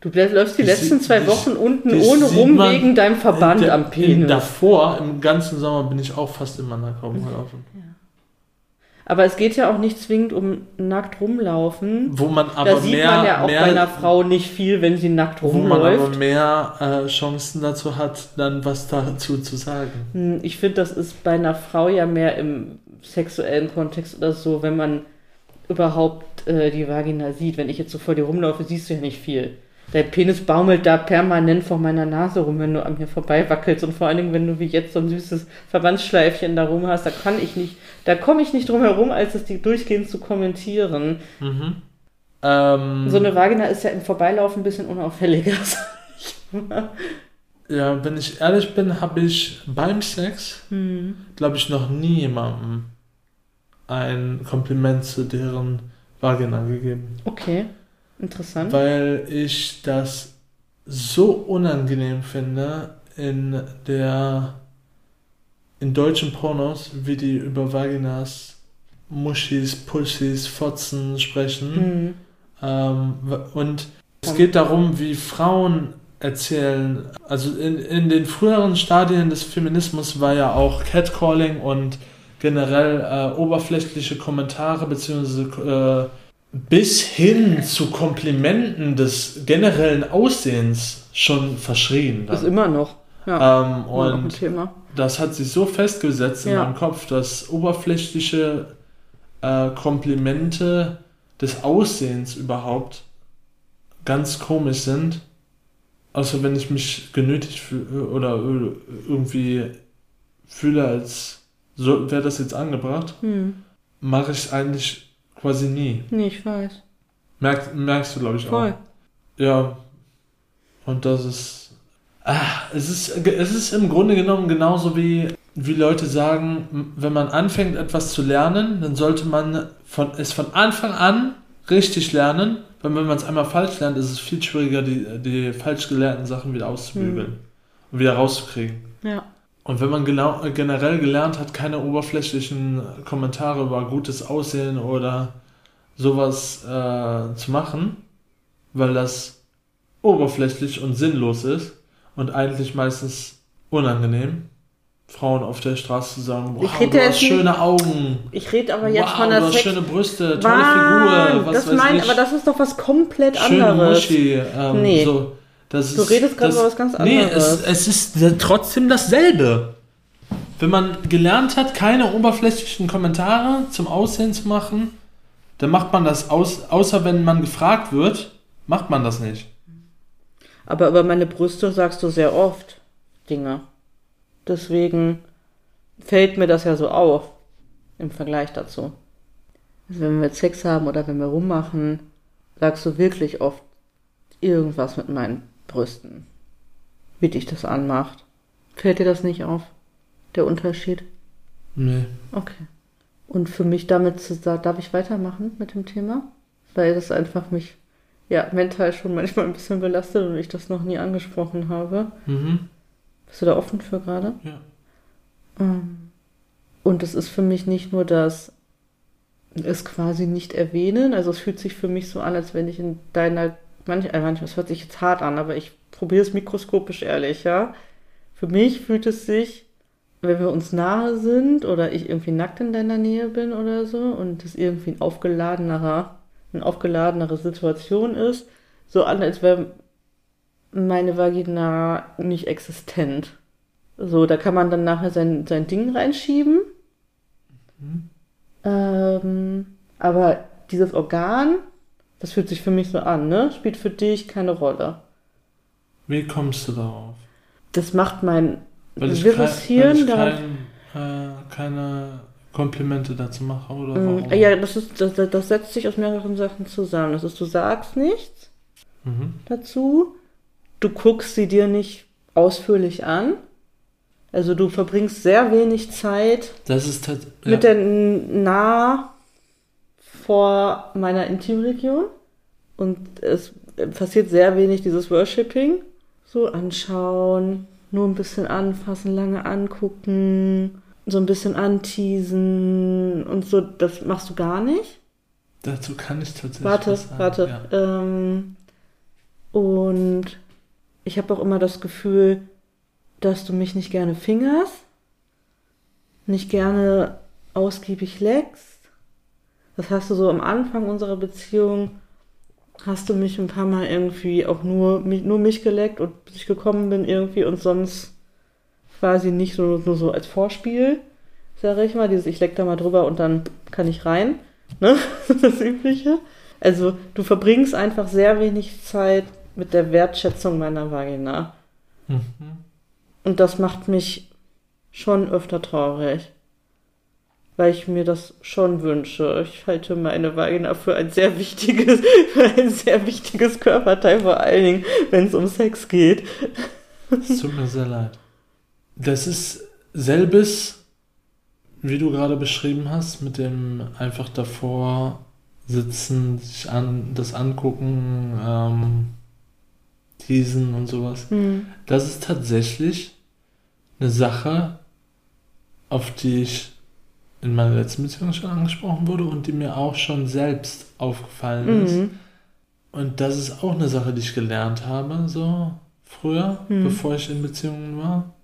Du läufst die Das letzten zwei Wochen unten ohne rum wegen deinem Verband der- am Penis. davor, im ganzen Sommer, bin ich auch fast immer nackt rumgelaufen. Aber es geht ja auch nicht zwingend um nackt rumlaufen. Wo man aber da sieht mehr, man ja auch mehr bei einer Frau nicht viel, wenn sie nackt wo man aber rumläuft. mehr äh, Chancen dazu hat, dann was dazu zu sagen. Hm, Ich finde, das ist bei einer Frau ja mehr im sexuellen Kontext oder so, wenn man überhaupt äh, die Vagina sieht. Wenn ich jetzt so vor dir rumlaufe, siehst du ja nicht viel. Dein Penis baumelt da permanent vor meiner Nase rum, wenn du an mir vorbei wackelst. Und vor allen Dingen, wenn du wie jetzt so ein süßes Verbandsschleifchen da rum hast, da kann ich nicht, da komme ich nicht drum herum, als es die durchgehend zu kommentieren. Mhm. Ähm, So eine Vagina ist ja im Vorbeilaufen ein bisschen unauffälliger. ja, wenn ich ehrlich bin, habe ich beim Sex, Hm. glaube ich, noch nie jemandem ein Kompliment zu deren Vagina gegeben. Okay, interessant. Weil ich das so unangenehm finde in der in deutschen Pornos, wie die über Vaginas, Muschis, Pussys, Fotzen sprechen. Hm. Ähm, und es geht darum, wie Frauen erzählen. Also in, in den früheren Stadien des Feminismus war ja auch Catcalling und generell äh, oberflächliche Kommentare beziehungsweise äh, bis hin zu Komplimenten des generellen Aussehens schon verschrien. Ist Dann. immer noch. Ja, Ähm, immer noch ein und Thema. das hat sich so festgesetzt in Ja. meinem Kopf, dass oberflächliche äh, Komplimente des Aussehens überhaupt ganz komisch sind. Außer wenn ich mich genötigt fühle oder irgendwie fühle, als so wäre das jetzt angebracht, Hm. mache ich es eigentlich quasi nie. Nee, ich weiß. Merk, merkst du, glaube ich, Voll. auch. Ja. Und das ist. Ah, es ist, es ist im Grunde genommen genauso wie, wie Leute sagen, wenn man anfängt, etwas zu lernen, dann sollte man von, es von Anfang an richtig lernen, weil wenn man es einmal falsch lernt, ist es viel schwieriger, die, die falsch gelernten Sachen wieder auszubügeln und wieder rauszukriegen. Ja. Und wenn man genau, äh, generell gelernt hat, keine oberflächlichen Kommentare über gutes Aussehen oder sowas äh, zu machen, weil das oberflächlich und sinnlos ist und eigentlich meistens unangenehm, Frauen auf der Straße zu sagen, wow, Ich rede du hast nicht- schöne Augen, Ich rede aber jetzt wow, von du der hast Sex. schöne Brüste, tolle Mann, Figur, was das weiß mein, ich, aber das ist doch was komplett schöne anderes. Muschi, ähm, Nee. so. Das Du ist, redest gerade über was ganz Nee, anderes. es, es ist trotzdem dasselbe. Wenn man gelernt hat, keine oberflächlichen Kommentare zum Aussehen zu machen, dann macht man das aus, außer wenn man gefragt wird, macht man das nicht. Aber über meine Brüste sagst du sehr oft Dinge. Deswegen fällt mir das ja so auf im Vergleich dazu. Also wenn wir jetzt Sex haben oder wenn wir rummachen, sagst du wirklich oft irgendwas mit meinen Brüsten. Wie dich das anmacht. Fällt dir das nicht auf? Der Unterschied? Nee. Okay. Und für mich damit zu sagen, darf ich weitermachen mit dem Thema? Weil das einfach mich ja mental schon manchmal ein bisschen belastet und ich das noch nie angesprochen habe. Mhm. Bist du da offen für gerade? Ja. Ähm, Und es ist für mich nicht nur das es quasi nicht erwähnen, also es fühlt sich für mich so an, als wenn ich in deiner, manch, äh, manchmal, es hört sich jetzt hart an, aber ich probiere es mikroskopisch ehrlich, ja. Für mich fühlt es sich, wenn wir uns nahe sind oder ich irgendwie nackt in deiner Nähe bin oder so und es irgendwie ein aufgeladenerer, eine aufgeladenere Situation ist, so an, als wäre meine Vagina nicht existent. So, da kann man dann nachher sein, sein Ding reinschieben. Ähm, aber dieses Organ, das fühlt sich für mich so an, ne? Spielt für dich keine Rolle. Wie kommst du darauf? Das macht mein Weil ich, wirres Hirn weil ich daran- kein, äh, keine Komplimente dazu mache oder Mm, warum? Ja, das, ist, das, das setzt sich aus mehreren Sachen zusammen. Das ist, du sagst nichts Mhm. dazu, du guckst sie dir nicht ausführlich an. Also du verbringst sehr wenig Zeit Das ist ja. mit der nah vor meiner Intimregion und es passiert sehr wenig dieses Worshipping. So anschauen, nur ein bisschen anfassen, lange angucken, so ein bisschen anteasen und so, das machst du gar nicht. Dazu kann ich tatsächlich Warte, was sagen. warte. Ja. Ähm, und ich habe auch immer das Gefühl, dass du mich nicht gerne fingerst, nicht gerne ausgiebig leckst. Das hast du so am Anfang unserer Beziehung, hast du mich ein paar Mal irgendwie auch nur, nur mich geleckt und bis ich gekommen bin irgendwie und sonst quasi nicht so, nur so als Vorspiel, sage ich mal, dieses ich leck da mal drüber und dann kann ich rein, ne, das Übliche. Also du verbringst einfach sehr wenig Zeit mit der Wertschätzung meiner Vagina. Mhm. Und das macht mich schon öfter traurig. Weil ich mir das schon wünsche. Ich halte meine Vagina für ein sehr wichtiges, für ein sehr wichtiges Körperteil, vor allen Dingen, wenn es um Sex geht. Es tut mir sehr leid. Das ist selbes, wie du gerade beschrieben hast, mit dem einfach davor sitzen, sich an, das angucken, ähm, teasen und sowas. Hm. Das ist tatsächlich eine Sache, auf die ich in meiner letzten Beziehung schon angesprochen wurde und die mir auch schon selbst aufgefallen ist. Mhm. Und das ist auch eine Sache, die ich gelernt habe, so früher, Mhm. bevor ich in Beziehungen war,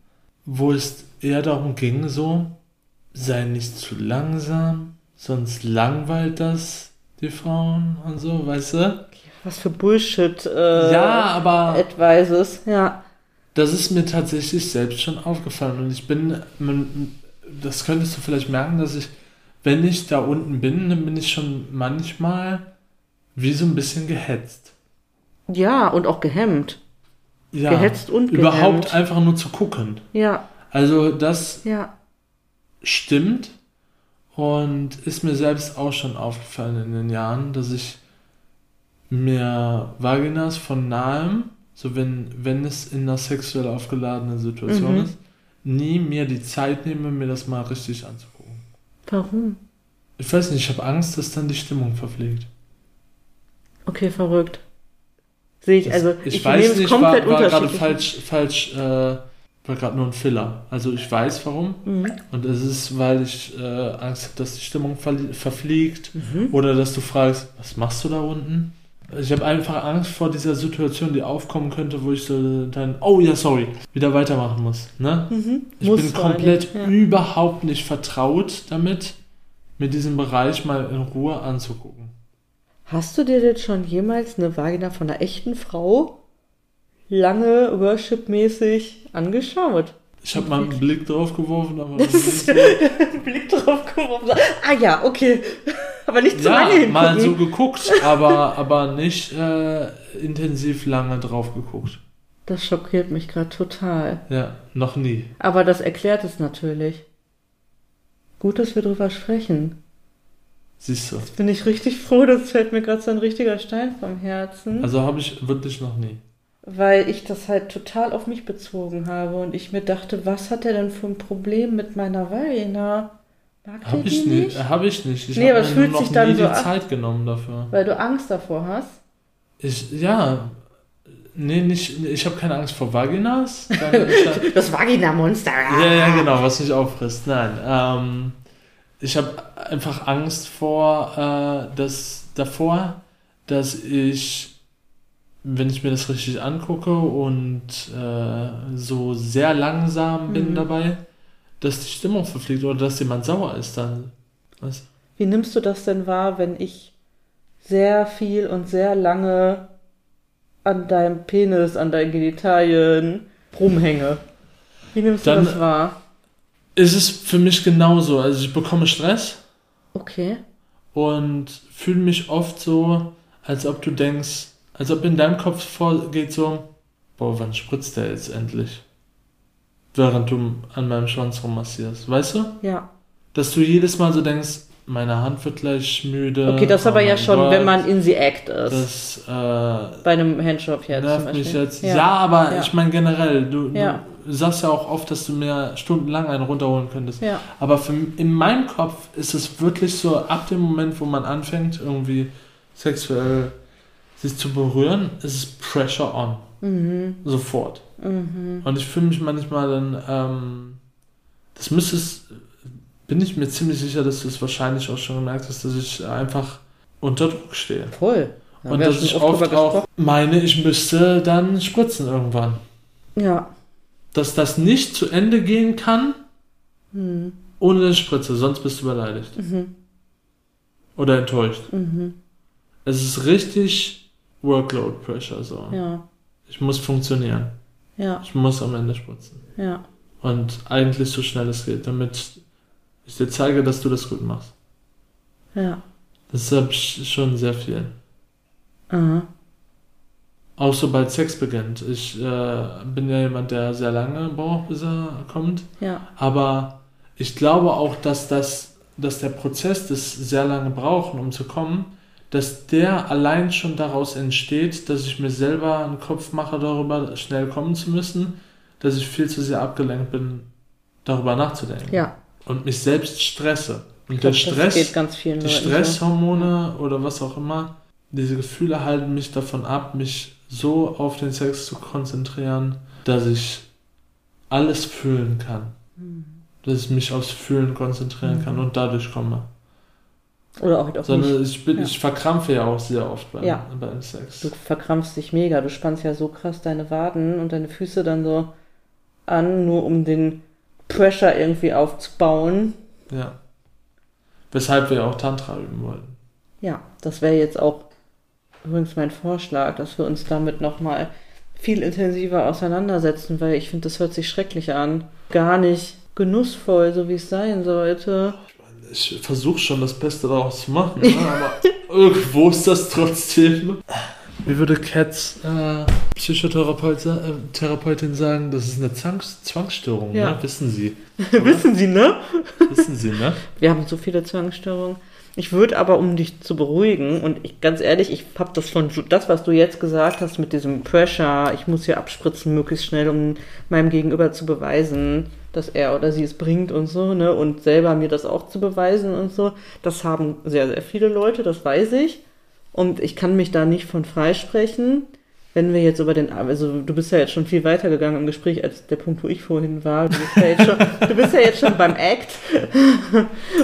wo es eher darum ging, so, sei nicht zu langsam, sonst langweilt das die Frauen und so, weißt du? Was für Bullshit. Äh, ja, aber Advices, ja. das ist mir tatsächlich selbst schon aufgefallen und ich bin, man, das könntest du vielleicht merken, dass ich, wenn ich da unten bin, dann bin ich schon manchmal wie so ein bisschen gehetzt. Ja, und auch gehemmt. Ja, Gehetzt und überhaupt gehemmt. einfach nur zu gucken. Ja, Also das ja. stimmt und ist mir selbst auch schon aufgefallen in den Jahren, dass ich mir Vaginas von nahem, so wenn, wenn es in einer sexuell aufgeladenen Situation Mhm. ist, nie mir die Zeit nehme, mir das mal richtig anzugucken. Warum? Ich weiß nicht, ich habe Angst, dass dann die Stimmung verfliegt. Okay, verrückt. Sehe ich, Das- also ich, ich, weiß nicht, war, komplett war gerade unterschiedlich. falsch, falsch, äh, war gerade nur ein Filler. Also ich weiß warum. Mhm. Und es ist, weil ich äh, Angst habe, dass die Stimmung verfliegt Mhm. oder dass du fragst, was machst du da unten? Ich habe einfach Angst vor dieser Situation, die aufkommen könnte, wo ich so dann, oh ja, sorry, wieder weitermachen muss. Ne? Mhm. Ich Muss bin komplett ja. überhaupt nicht vertraut damit, mir diesen Bereich mal in Ruhe anzugucken. Hast du dir denn schon jemals eine Vagina von einer echten Frau lange Worship-mäßig angeschaut? Ich habe mal einen Blick drauf geworfen, aber Das ist so. Blick drauf geworfen. Ah ja, okay. Aber nicht zu ja, lange hingucken. mal so geguckt, aber, aber nicht äh, intensiv lange drauf geguckt. Das schockiert mich gerade total. Ja, noch nie. Aber das erklärt es natürlich. Gut, dass wir drüber sprechen. Siehst du. Bin ich richtig froh, das fällt mir gerade so ein richtiger Stein vom Herzen. Also habe ich wirklich noch nie. weil ich das halt total auf mich bezogen habe und ich mir dachte, was hat er denn für ein Problem mit meiner Vagina? Mag die ich nicht? nicht. Habe ich nicht. Ich Nee, habe aber es mir fühlt sich dann nie so die. Zeit genommen dafür. Weil du Angst davor hast? Ich, ja, nee, nicht, ich habe keine Angst vor Vaginas. hab, Das Vagina-Monster. ja, ja, genau, was mich auffrisst. Nein, ähm, ich habe einfach Angst vor, äh, dass, davor, dass ich, wenn ich mir das richtig angucke und äh, so sehr langsam bin Mhm. dabei, dass die Stimmung verfliegt oder dass jemand sauer ist dann. Weißt Wie nimmst du das denn wahr, wenn ich sehr viel und sehr lange an deinem Penis, an deinen Genitalien rumhänge? Wie nimmst Dann- du das wahr? Ist es für mich genauso. Also ich bekomme Stress Okay. und fühle mich oft so, als ob du denkst, als ob in deinem Kopf vorgeht so, boah, wann spritzt der jetzt endlich? Während du an meinem Schwanz rummassierst. Weißt du? Ja. Dass du jedes Mal so denkst, meine Hand wird gleich müde. Okay, das oh aber ja schon, Gott, wenn man in the act ist. Das äh, Bei einem Handjob jetzt zum nervt Beispiel. mich jetzt. Ja, aber Ja. ich meine generell, du, Ja. du sagst ja auch oft, dass du mir stundenlang einen runterholen könntest. Ja. Aber für, in meinem Kopf ist es wirklich so, ab dem Moment, wo man anfängt, irgendwie sexuell sich zu berühren, ist es Pressure on. Mhm. Sofort. Mhm. Und ich fühle mich manchmal dann, ähm, das müsste es, bin ich mir ziemlich sicher, dass du es wahrscheinlich auch schon gemerkt hast, dass ich einfach unter Druck stehe. Voll. Haben Und dass ich oft oft auch meine, ich müsste dann spritzen irgendwann. Ja. Dass das nicht zu Ende gehen kann, Mhm. ohne eine Spritze, sonst bist du beleidigt. Mhm. Oder enttäuscht. Mhm. Es ist richtig Workload Pressure so. Ja. Ich muss funktionieren. Ja. Ich muss am Ende spritzen. Ja. Und eigentlich so schnell es geht, damit ich dir zeige, dass du das gut machst. Ja. Das habe ich schon sehr viel. Aha. Auch sobald Sex beginnt. Ich äh, bin ja jemand, der sehr lange braucht, bis er kommt. Ja. Aber ich glaube auch, dass das, dass der Prozess des sehr lange brauchen, um zu kommen, dass der allein schon daraus entsteht, dass ich mir selber einen Kopf mache darüber, schnell kommen zu müssen, dass ich viel zu sehr abgelenkt bin, darüber nachzudenken. Ja. Und mich selbst stresse. Und der glaub, das Stress, die Leuten so. Stresshormone oder was auch immer, diese Gefühle halten mich davon ab, mich so auf den Sex zu konzentrieren, dass ich alles fühlen kann. Hm. Dass ich mich aufs Fühlen konzentrieren kann und dadurch komme. Oder auch, auch Sondern nicht. ich, bin, Ja. ich verkrampfe ja auch sehr oft beim, Ja. beim Sex. Du verkrampfst dich mega. Du spannst ja so krass deine Waden und deine Füße dann so an, nur um den Pressure irgendwie aufzubauen. Ja. Weshalb wir auch Tantra üben wollten. Ja, das wäre jetzt auch übrigens mein Vorschlag, dass wir uns damit nochmal viel intensiver auseinandersetzen, weil ich finde, das hört sich schrecklich an. Gar nicht genussvoll, so wie es sein sollte. Ich versuche schon das Beste daraus zu machen, ne? aber irgendwo ist das trotzdem. Wie würde Cats äh, Psychotherapeut, äh, Therapeutin sagen, das ist eine Zwangs Zwangsstörung, Ja. ne? Wissen Sie. Wissen Sie, ne? Wissen Sie, ne? Wir haben so viele Zwangsstörungen. Ich würde aber, um dich zu beruhigen, und ich, ganz ehrlich, ich habe das von, das, was du jetzt gesagt hast mit diesem Pressure, ich muss hier abspritzen möglichst schnell, um meinem Gegenüber zu beweisen, dass er oder sie es bringt und so, ne, und selber mir das auch zu beweisen und so, das haben sehr, sehr viele Leute, das weiß ich. Und ich kann mich da nicht von freisprechen. Wenn wir jetzt über den, also du bist ja jetzt schon viel weiter gegangen im Gespräch als der Punkt, wo ich vorhin war. Du bist ja jetzt schon, du bist ja jetzt schon beim Act.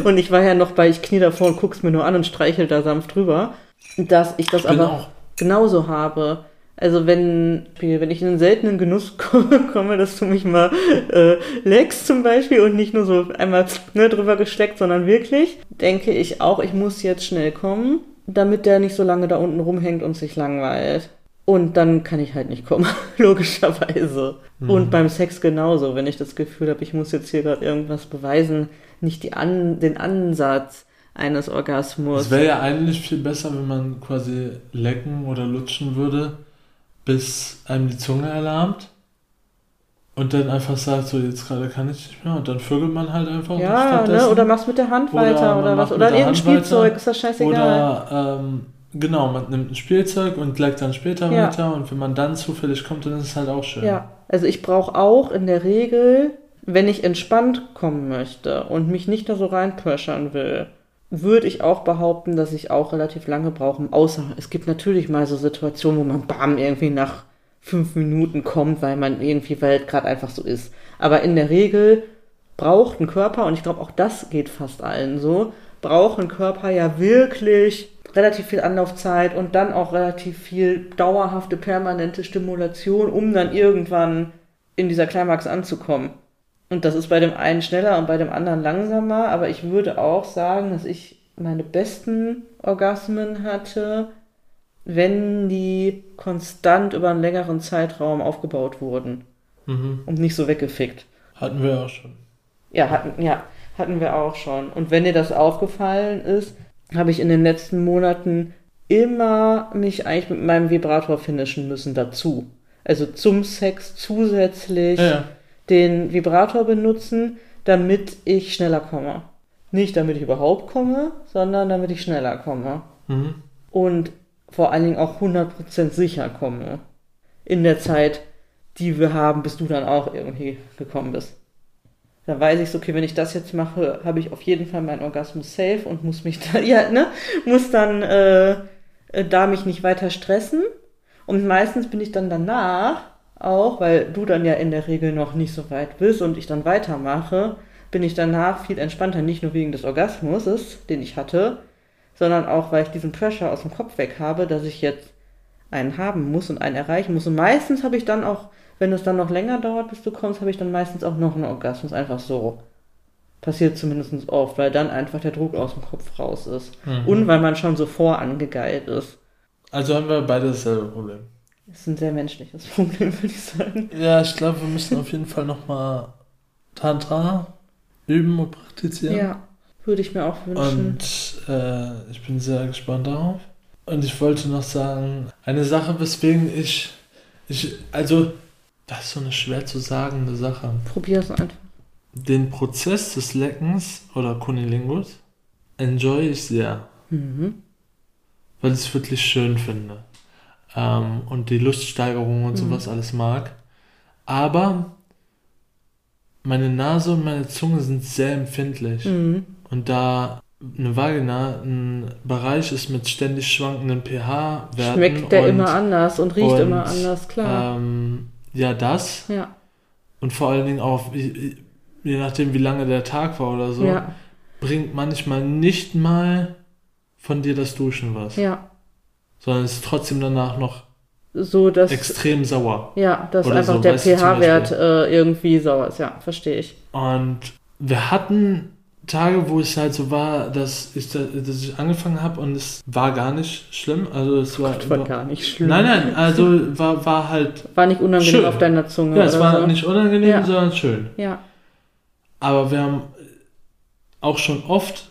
Und ich war ja noch bei, ich knie davor und guck's mir nur an und streichel da sanft drüber. Dass ich das Ich aber auch. genauso habe. Also wenn, wenn ich in einen seltenen Genuss komme, dass du mich mal äh, leckst zum Beispiel und nicht nur so einmal ne, drüber geschleckt, sondern wirklich, denke ich auch, ich muss jetzt schnell kommen, damit der nicht so lange da unten rumhängt und sich langweilt. Und dann kann ich halt nicht kommen, logischerweise. Und beim Sex genauso, wenn ich das Gefühl habe, ich muss jetzt hier gerade irgendwas beweisen, nicht die An den Ansatz eines Orgasmus. Es wäre ja eigentlich viel besser, wenn man quasi lecken oder lutschen würde, bis einem die Zunge erlahmt. Und dann einfach sagt, so jetzt gerade kann ich nicht mehr. Und dann vögelt man halt einfach. Ja, ne? Oder machst mit der Hand Oder weiter man oder was. Oder irgendein Spielzeug, weiter. ist das scheißegal. Oder, ähm, genau, man nimmt ein Spielzeug und leckt dann später Ja. weiter. Und wenn man dann zufällig kommt, dann ist es halt auch schön. ja, also ich brauche auch in der Regel, wenn ich entspannt kommen möchte und mich nicht da so reinpressern will, würde ich auch behaupten, dass ich auch relativ lange brauche. Außer es gibt natürlich mal so Situationen, wo man bam irgendwie nach fünf Minuten kommt, weil man irgendwie, weil es gerade einfach so ist. Aber in der Regel braucht ein Körper, und ich glaube auch das geht fast allen so, braucht ein Körper ja wirklich relativ viel Anlaufzeit und dann auch relativ viel dauerhafte, permanente Stimulation, um dann irgendwann in dieser Climax anzukommen. Und das ist bei dem einen schneller und bei dem anderen langsamer, aber ich würde auch sagen, dass ich meine besten Orgasmen hatte, wenn die konstant über einen längeren Zeitraum aufgebaut wurden Mhm. und nicht so weggefickt. Hatten wir auch schon. Ja, hatten, ja, hatten wir auch schon. Und wenn dir das aufgefallen ist, habe ich in den letzten Monaten immer mich eigentlich mit meinem Vibrator finishen müssen dazu. Also zum Sex zusätzlich Ja, ja. Den Vibrator benutzen, damit ich schneller komme. Nicht damit ich überhaupt komme, sondern damit ich schneller komme. Mhm. Und vor allen Dingen auch 100% sicher komme. In der Zeit, die wir haben, bis du dann auch irgendwie gekommen bist. Da weiß ich so, okay, wenn ich das jetzt mache, habe ich auf jeden Fall meinen Orgasmus safe und muss mich da, ja, ne, muss dann äh, äh, da mich nicht weiter stressen. Und meistens bin ich dann danach auch, weil du dann ja in der Regel noch nicht so weit bist und ich dann weitermache, bin ich danach viel entspannter, nicht nur wegen des Orgasmus, den ich hatte, sondern auch, weil ich diesen Pressure aus dem Kopf weg habe, dass ich jetzt einen haben muss und einen erreichen muss. Und meistens habe ich dann auch, wenn es dann noch länger dauert, bis du kommst, habe ich dann meistens auch noch einen Orgasmus, einfach so. Passiert zumindest oft, weil dann einfach der Druck aus dem Kopf raus ist. Mhm. Und weil man schon so vorangegeilt ist. Also haben wir beide dasselbe Problem. Das ist ein sehr menschliches Problem, würde ich sagen. Ja, ich glaube, wir müssen auf jeden Fall nochmal Tantra üben und praktizieren. Ja, würde ich mir auch wünschen. Und äh, ich bin sehr gespannt darauf. Und ich wollte noch sagen, eine Sache, weswegen ich, ich, also, das ist so eine schwer zu sagende Sache. Probier es einfach. Den Prozess des Leckens oder Kunilingus enjoy ich sehr, Mhm. weil ich es wirklich schön finde. Ähm, und die Luststeigerung und Mhm. sowas alles mag. Aber meine Nase und meine Zunge sind sehr empfindlich. Mhm. Und da eine Vagina ein Bereich ist mit ständig schwankenden pH-Werten. Schmeckt der und, immer anders und riecht und, immer anders, klar. Ähm, ja, das. ja, Und vor allen Dingen auch, je je nachdem, wie lange der Tag war oder so, ja, bringt manchmal nicht mal von dir das Duschen was. ja. Sondern es ist trotzdem danach noch So, dass, extrem sauer. ja, dass Oder einfach so, der pH-Wert äh, irgendwie sauer ist. Ja, verstehe ich. Und wir hatten Tage, wo es halt so war, dass ich, da, dass ich angefangen habe und es war gar nicht schlimm. Also es war, Das war gar nicht schlimm. Nein, nein, also war, war halt. War nicht unangenehm Schön. auf deiner Zunge. Ja, es war so. nicht unangenehm, Ja. sondern schön. Ja, Aber wir haben auch schon oft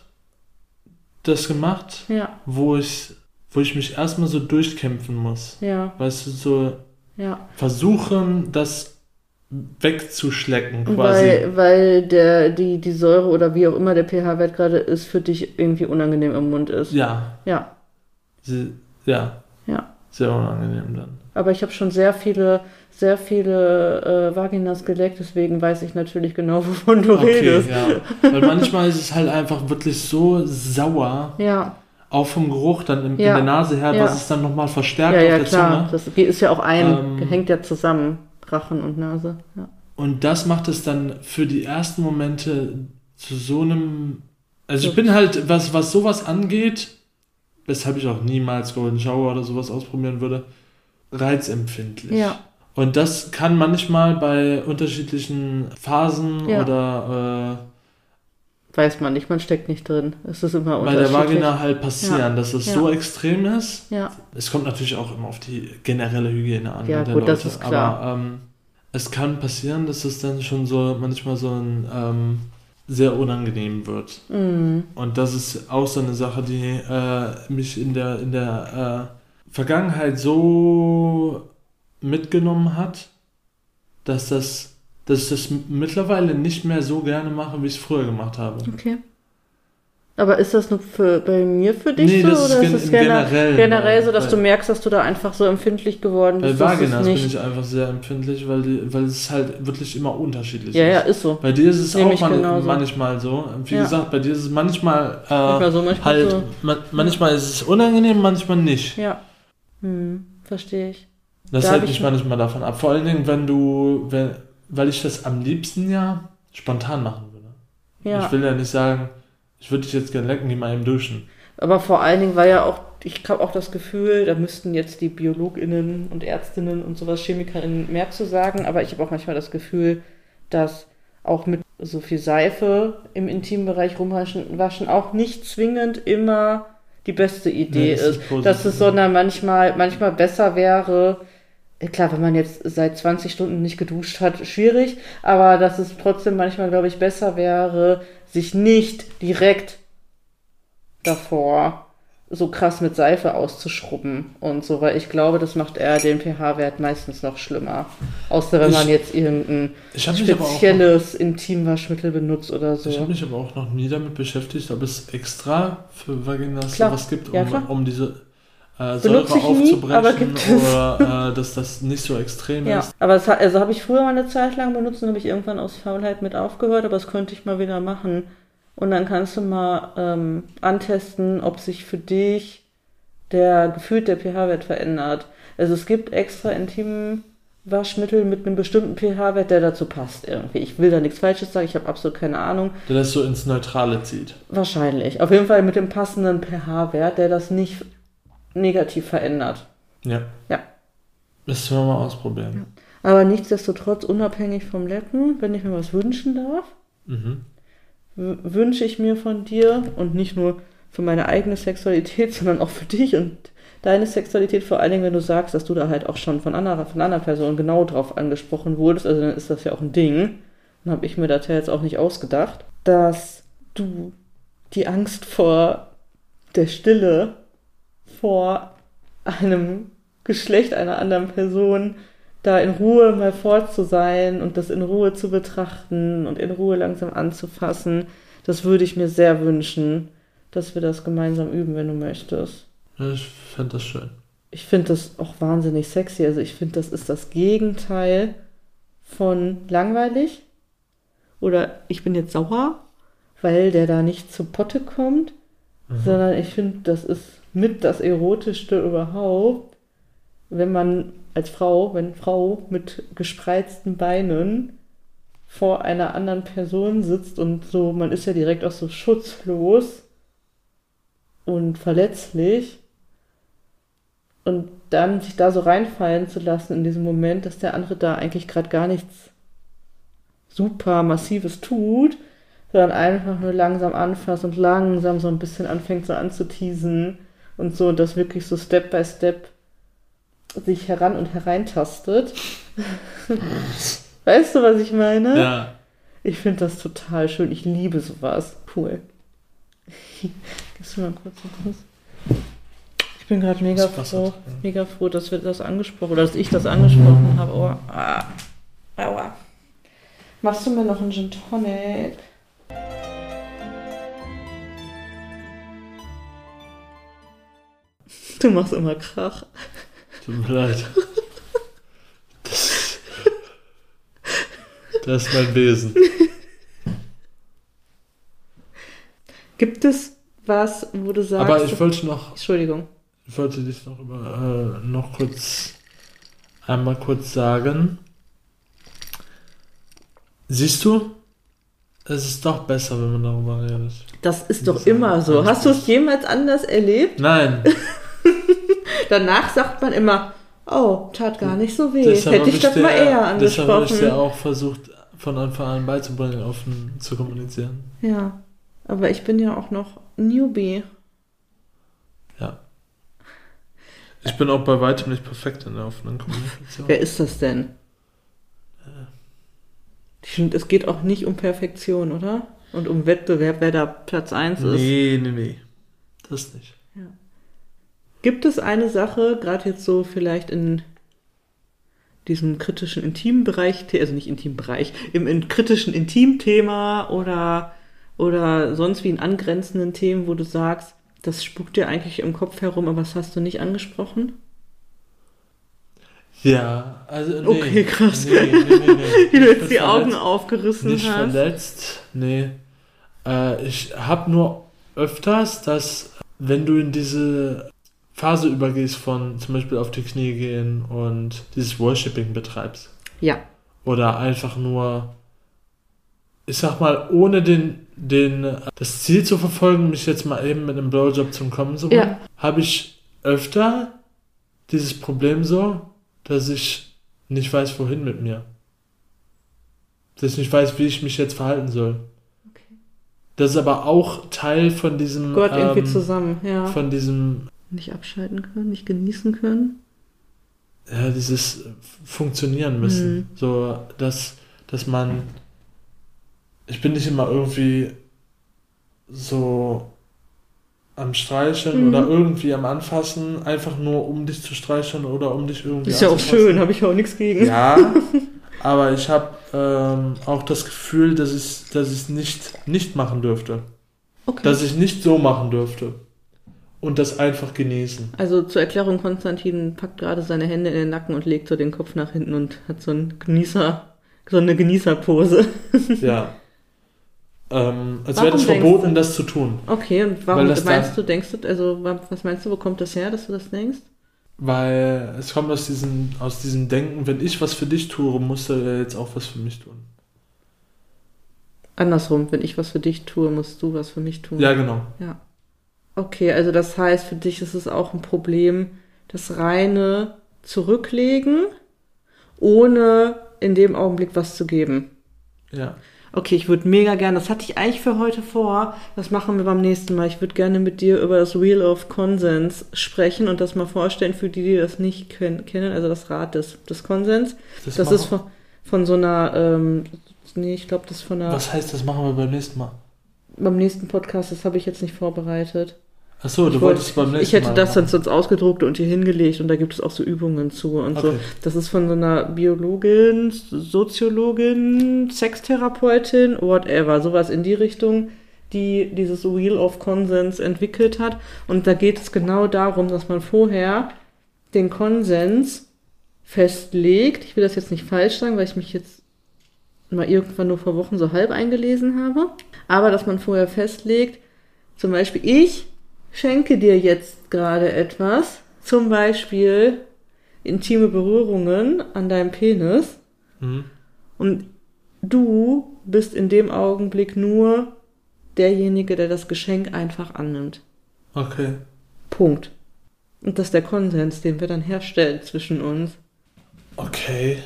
das gemacht, ja, wo ich, wo ich mich erstmal so durchkämpfen muss. ja, Weißt du, so ja. versuchen, das wegzuschlecken quasi. Weil, weil der, die, die Säure oder wie auch immer der pH-Wert gerade ist, für dich irgendwie unangenehm im Mund ist. Ja, Ja, sie, ja, ja. sehr unangenehm dann. Aber ich habe schon sehr viele, sehr viele äh, Vaginas geleckt, deswegen weiß ich natürlich genau, wovon du Okay, redest. ja. Weil manchmal ist es halt einfach wirklich so sauer, Ja, auch vom Geruch dann in, Ja. in der Nase her, Ja. was es dann nochmal verstärkt ja, auf ja, der klar. Zunge. Das ist ja auch ein, Ähm, hängt ja zusammen, Rachen und Nase. Ja. Und das macht es dann für die ersten Momente zu so einem. Also ich bin halt, was, was sowas angeht, weshalb ich auch niemals Golden Shower oder sowas ausprobieren würde, reizempfindlich. Ja. Und das kann manchmal bei unterschiedlichen Phasen oder Weiß man nicht, man steckt nicht drin. Es ist immer äh, bei der unterschiedlich. Vagina halt passieren, Ja. dass es Ja. so extrem ist. Ja, Es kommt natürlich auch immer auf die generelle Hygiene an. Ja, der gut, Leute. das ist klar. Aber ähm, es kann passieren, dass es dann schon so manchmal so ein ähm, sehr unangenehm wird. mm, Und das ist auch so eine Sache, die äh, mich in der, in der äh, Vergangenheit so mitgenommen hat, dass, das, dass ich das mittlerweile nicht mehr so gerne mache, wie ich es früher gemacht habe. okay. Aber ist das nur für, bei mir für dich Nee, so? das ist oder ist es im gener Generellen, generell so, dass du merkst, dass du da einfach so empfindlich geworden Bei bist? es Vaginas bin ich einfach sehr empfindlich, weil, die, weil es halt wirklich immer unterschiedlich Ja, ist. ja, ist so. Bei dir ist es Nehme auch man, manchmal so. Wie Ja. gesagt, bei dir ist es manchmal, äh, Manchmal so, manchmal halt, so. man, manchmal ist es unangenehm, manchmal nicht. Ja. Hm, verstehe ich. Das Da hält mich ich- manchmal davon ab. Vor allen Dingen, wenn du, wenn, weil ich das am liebsten ja spontan machen würde. Ja. Ich will ja nicht sagen, ich würde dich jetzt gerne lecken, geh mal eben duschen. Aber vor allen Dingen war ja auch, ich habe auch das Gefühl, da müssten jetzt die BiologInnen und Ärztinnen und sowas, ChemikerInnen mehr zu sagen, aber ich habe auch manchmal das Gefühl, dass auch mit so viel Seife im Intimbereich rumwaschen waschen auch nicht zwingend immer die beste Idee Nee, das ist ist. Dass es sondern manchmal, manchmal besser wäre, klar, wenn man jetzt seit 20 Stunden nicht geduscht hat, schwierig, aber dass es trotzdem manchmal, glaube ich, besser wäre, sich nicht direkt davor so krass mit Seife auszuschrubben und so, weil ich glaube, das macht eher den pH-Wert meistens noch schlimmer. Außer wenn Ich- man jetzt irgendein Ich habe noch- spezielles Intimwaschmittel benutzt oder ich hab so. mich aber auch noch nie damit beschäftigt, ob es extra für Vaginas sowas gibt, um, um diese äh, Säure nie, aufzubrechen es. oder äh, dass das nicht so extrem Ja, ist. aber es hat, also habe ich früher mal eine Zeit lang benutzt und habe ich irgendwann aus Faulheit mit aufgehört, aber das könnte ich mal wieder machen. Und dann kannst du mal ähm, antesten, ob sich für dich der gefühlt der pH-Wert verändert. Also es gibt extra intimen Waschmittel mit einem bestimmten pH-Wert, der dazu passt irgendwie. Ich will da nichts Falsches sagen, ich habe absolut keine Ahnung. Der das so ins Neutrale zieht. Wahrscheinlich. Auf jeden Fall mit dem passenden pH-Wert, der das nicht negativ verändert. Ja. Ja. Müssen wir mal ausprobieren. Aber nichtsdestotrotz, unabhängig vom Lecken, wenn ich mir was wünschen darf, Mhm. wünsche ich mir von dir und nicht nur für meine eigene Sexualität, sondern auch für dich und deine Sexualität, vor allen Dingen, wenn du sagst, dass du da halt auch schon von anderer, von anderer Person genau drauf angesprochen wurdest, also dann ist das ja auch ein Ding, dann habe ich mir das ja jetzt auch nicht ausgedacht, dass du die Angst vor der Stille vor einem Geschlecht einer anderen Person da in Ruhe mal fort zu sein und das in Ruhe zu betrachten und in Ruhe langsam anzufassen. Das würde ich mir sehr wünschen, dass wir das gemeinsam üben, wenn du möchtest. Ich fände das schön. Ich finde das auch wahnsinnig sexy. Also ich finde, das ist das Gegenteil von langweilig. Oder ich bin jetzt sauer, weil der da nicht zu Potte kommt. Mhm. Sondern ich finde, das ist mit das Erotischste überhaupt, wenn man als Frau, wenn Frau mit gespreizten Beinen vor einer anderen Person sitzt und so, man ist ja direkt auch so schutzlos und verletzlich. Und dann sich da so reinfallen zu lassen in diesem Moment, dass der andere da eigentlich gerade gar nichts super massives tut, sondern einfach nur langsam anfasst und langsam so ein bisschen anfängt so anzuteasen und so und das wirklich so Step by Step sich heran und hereintastet. weißt du, was ich meine? Ja. Ich finde das total schön. Ich liebe sowas. Cool. Gibst du mal kurz einen Kuss? Ich bin gerade mega froh, mega froh, dass wir das angesprochen oder dass ich das angesprochen habe. Aua. Aua. Machst du mir noch einen Gin Tonic? Du machst immer Krach. Tut mir leid. Das, das ist mein Wesen. Gibt es was, wo du sagst. Aber ich wollte noch, Entschuldigung. ich wollte dich noch über, äh, noch kurz, einmal kurz sagen. Siehst du? Es ist doch besser, wenn man darüber redet. Das ist doch Das immer so. Hast du es jemals anders erlebt? Nein, Danach sagt man immer, oh, tat gar nicht so weh. deshalb Hätte ich das mal eher Deshalb habe ich angesprochen. auch versucht, von Anfang an beizubringen, offen zu kommunizieren. Ja, aber ich bin ja auch noch Newbie. Ja. Ich bin auch bei weitem nicht perfekt in der offenen Kommunikation. Wer ist das denn? Ich finde, es geht auch nicht um Perfektion, oder? Und um Wettbewerb, wer da Platz 1 ist. Nee, nee, nee. Das nicht. Gibt es eine Sache, gerade jetzt so vielleicht in diesem kritischen Intimbereich, also nicht Intimbereich, im, im kritischen Intimthema oder, oder sonst wie in angrenzenden Themen, wo du sagst, das spukt dir eigentlich im Kopf herum, aber das hast du nicht angesprochen? Ja, also nee. Okay, krass. Nee, nee, nee, nee. Wie du jetzt die Augen verletzt. aufgerissen Nicht hast. verletzt, nee. Äh, ich habe nur öfters, dass wenn du in diese Phase übergehst von zum Beispiel auf die Knie gehen und dieses Worshipping betreibst Ja, oder einfach nur, ich sag mal, ohne den, den, das Ziel zu verfolgen, mich jetzt mal eben mit einem Blowjob zum Kommen zu bringen, Ja. habe ich öfter dieses Problem so, dass ich nicht weiß, wohin mit mir. Dass ich nicht weiß, wie ich mich jetzt verhalten soll. Okay. Das ist aber auch Teil von diesem, gehört irgendwie ähm, zusammen, ja. von diesem, nicht abschalten können, nicht genießen können. ja, dieses Funktionieren müssen. Mhm. So, dass, dass man, ich bin nicht immer irgendwie so am Streicheln Mhm. oder irgendwie am Anfassen, einfach nur um dich zu streicheln oder um dich irgendwie Ist ja auch schön, habe ich auch nichts gegen. Ja, aber ich habe ähm, auch das Gefühl, dass ich dass es nicht nicht machen dürfte, Okay. dass ich nicht so machen dürfte und das einfach genießen. Also zur Erklärung, Konstantin packt gerade seine Hände in den Nacken und legt so den Kopf nach hinten und hat so einen Genießer, so eine Genießerpose. Ja. Ähm, als wäre es denkst verboten, du- das zu tun. Okay, und warum das meinst dann- du, denkst du, also wa- was meinst du, wo kommt das her, dass du das denkst? Weil es kommt aus diesem, aus diesem Denken, wenn ich was für dich tue, muss er jetzt auch was für mich tun. Andersrum, wenn ich was für dich tue, musst du was für mich tun. Ja, genau. Ja. Okay, also das heißt, für dich ist es auch ein Problem, das reine Zurücklegen, ohne in dem Augenblick was zu geben. Ja. Okay, ich würde mega gerne, das hatte ich eigentlich für heute vor, das machen wir beim nächsten Mal. Ich würde gerne mit dir über das Wheel of Consens sprechen und das mal vorstellen für die, die das nicht ken- kennen, also das Rad des, des Konsens. Das, machen- ist von, von so einer, ähm, nee, ich glaube, das ist von einer, Was heißt, das machen wir beim nächsten Mal? beim nächsten Podcast, das habe ich jetzt nicht vorbereitet. Achso, du Ich wolltest wollte- beim nächsten Ich hätte Mal das dann sonst ausgedruckt und hier hingelegt und da gibt es auch so Übungen zu und so. Okay. Das ist von so einer Biologin, Soziologin, Sextherapeutin, whatever, sowas in die Richtung, die dieses Wheel of Consens entwickelt hat. Und da geht es genau darum, dass man vorher den Konsens festlegt. Ich will das jetzt nicht falsch sagen, weil ich mich jetzt mal irgendwann nur vor Wochen so halb eingelesen habe. Aber dass man vorher festlegt, zum Beispiel, ich schenke dir jetzt gerade etwas, zum Beispiel intime Berührungen an deinem Penis Mhm. und du bist in dem Augenblick nur derjenige, der das Geschenk einfach annimmt. Okay. Punkt. Und das ist der Konsens, den wir dann herstellen zwischen uns. Okay.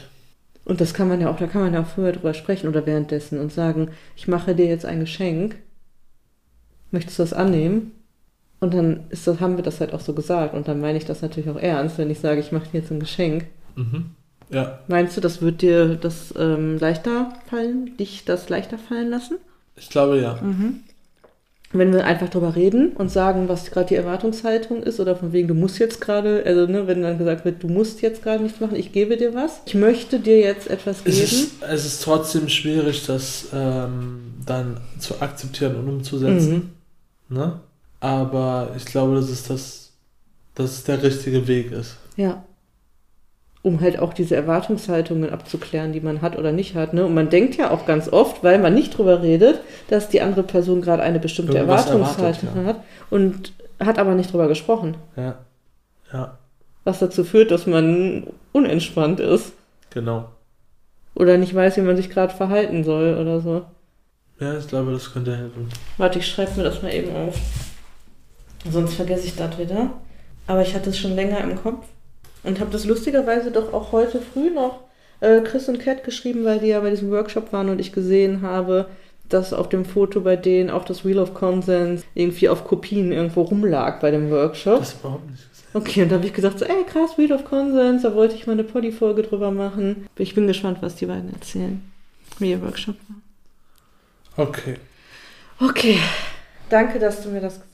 Und das kann man ja auch, da kann man ja auch vorher drüber sprechen oder währenddessen und sagen, ich mache dir jetzt ein Geschenk. Möchtest du das annehmen? Und dann ist das, haben wir das halt auch so gesagt. Und dann meine ich das natürlich auch ernst, wenn ich sage, ich mache dir jetzt ein Geschenk. Mhm. Ja, Meinst du, das wird dir das ähm, leichter fallen, dich das leichter fallen lassen? ich glaube ja. Wenn wir einfach drüber reden und sagen, was gerade die Erwartungshaltung ist oder von wegen, du musst jetzt gerade, also ne, wenn dann gesagt wird, du musst jetzt gerade nichts machen, ich gebe dir was. Ich möchte dir jetzt etwas Es geben. ist, es ist trotzdem schwierig, das ähm, dann zu akzeptieren und umzusetzen. Mhm. Ne? Aber ich glaube, dass es das, dass es der richtige Weg ist. Ja. Um halt auch diese Erwartungshaltungen abzuklären, die man hat oder nicht hat. Ne? Und man denkt ja auch ganz oft, weil man nicht drüber redet, dass die andere Person gerade eine bestimmte Irgendwas Erwartungshaltung erwartet, ja. hat und hat aber nicht drüber gesprochen. Ja. Ja, Was dazu führt, dass man unentspannt ist genau. oder nicht weiß, wie man sich gerade verhalten soll oder so. Ja, ich glaube, das könnte helfen. Warte, ich schreibe mir das mal eben auf. Sonst vergesse ich das wieder. Aber ich hatte es schon länger im Kopf und habe das lustigerweise doch auch heute früh noch äh, Chris und Kat geschrieben, weil die ja bei diesem Workshop waren und ich gesehen habe, dass auf dem Foto bei denen auch das Wheel of Consens irgendwie auf Kopien irgendwo rumlag bei dem Workshop. Das überhaupt nicht gesehen. Okay, und da habe ich gesagt, so, ey, krass, Wheel of Consens, da wollte ich mal eine Poddy-Folge drüber machen. Ich bin gespannt, was die beiden erzählen, wie ihr Workshop war. Okay. Okay, danke, dass du mir das gesagt hast.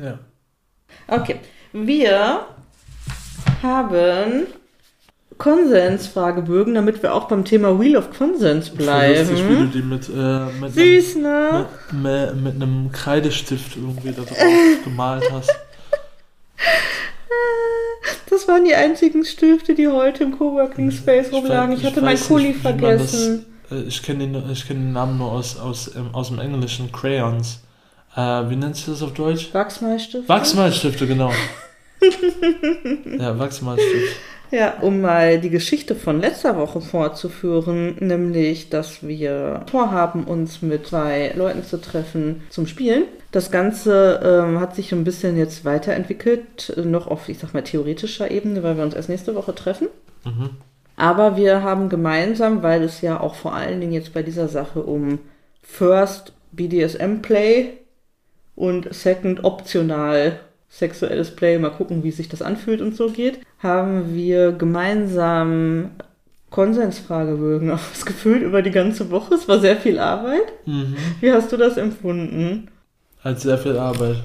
Ja. Okay, wir haben Konsensfragebögen, damit wir auch beim Thema Wheel of Consens Voll lustig, wie du bleiben. die mit, äh, mit, Süß, ne? einem, mit, mit, mit einem Kreidestift irgendwie da drauf gemalt hast. Das waren die einzigen Stifte, die heute im Coworking Space rumlagen. Ich, weiß- hatte mein weiß Kuli vergessen. Das, äh, ich kenne den, ich kenn den Namen nur aus, aus, ähm, aus dem Englischen, Crayons. Äh, wie nennt sich das auf Deutsch? Wachsmalstift. Wachsmalstifte, genau. ja, Wachsmalstift. Ja, um mal die Geschichte von letzter Woche fortzuführen, nämlich, dass wir vorhaben, uns mit zwei Leuten zu treffen zum Spielen. Das Ganze ähm, hat sich ein bisschen jetzt weiterentwickelt, noch auf, ich sag mal, theoretischer Ebene, weil wir uns erst nächste Woche treffen. Mhm. Aber wir haben gemeinsam, weil es ja auch vor allen Dingen jetzt bei dieser Sache um First BDSM Play und Second optional sexuelles Play, mal gucken, wie sich das anfühlt und so geht, haben wir gemeinsam Konsensfragebögen ausgefüllt über die ganze Woche. Es war sehr viel Arbeit. Mhm. Wie hast du das empfunden? Hat sehr viel Arbeit.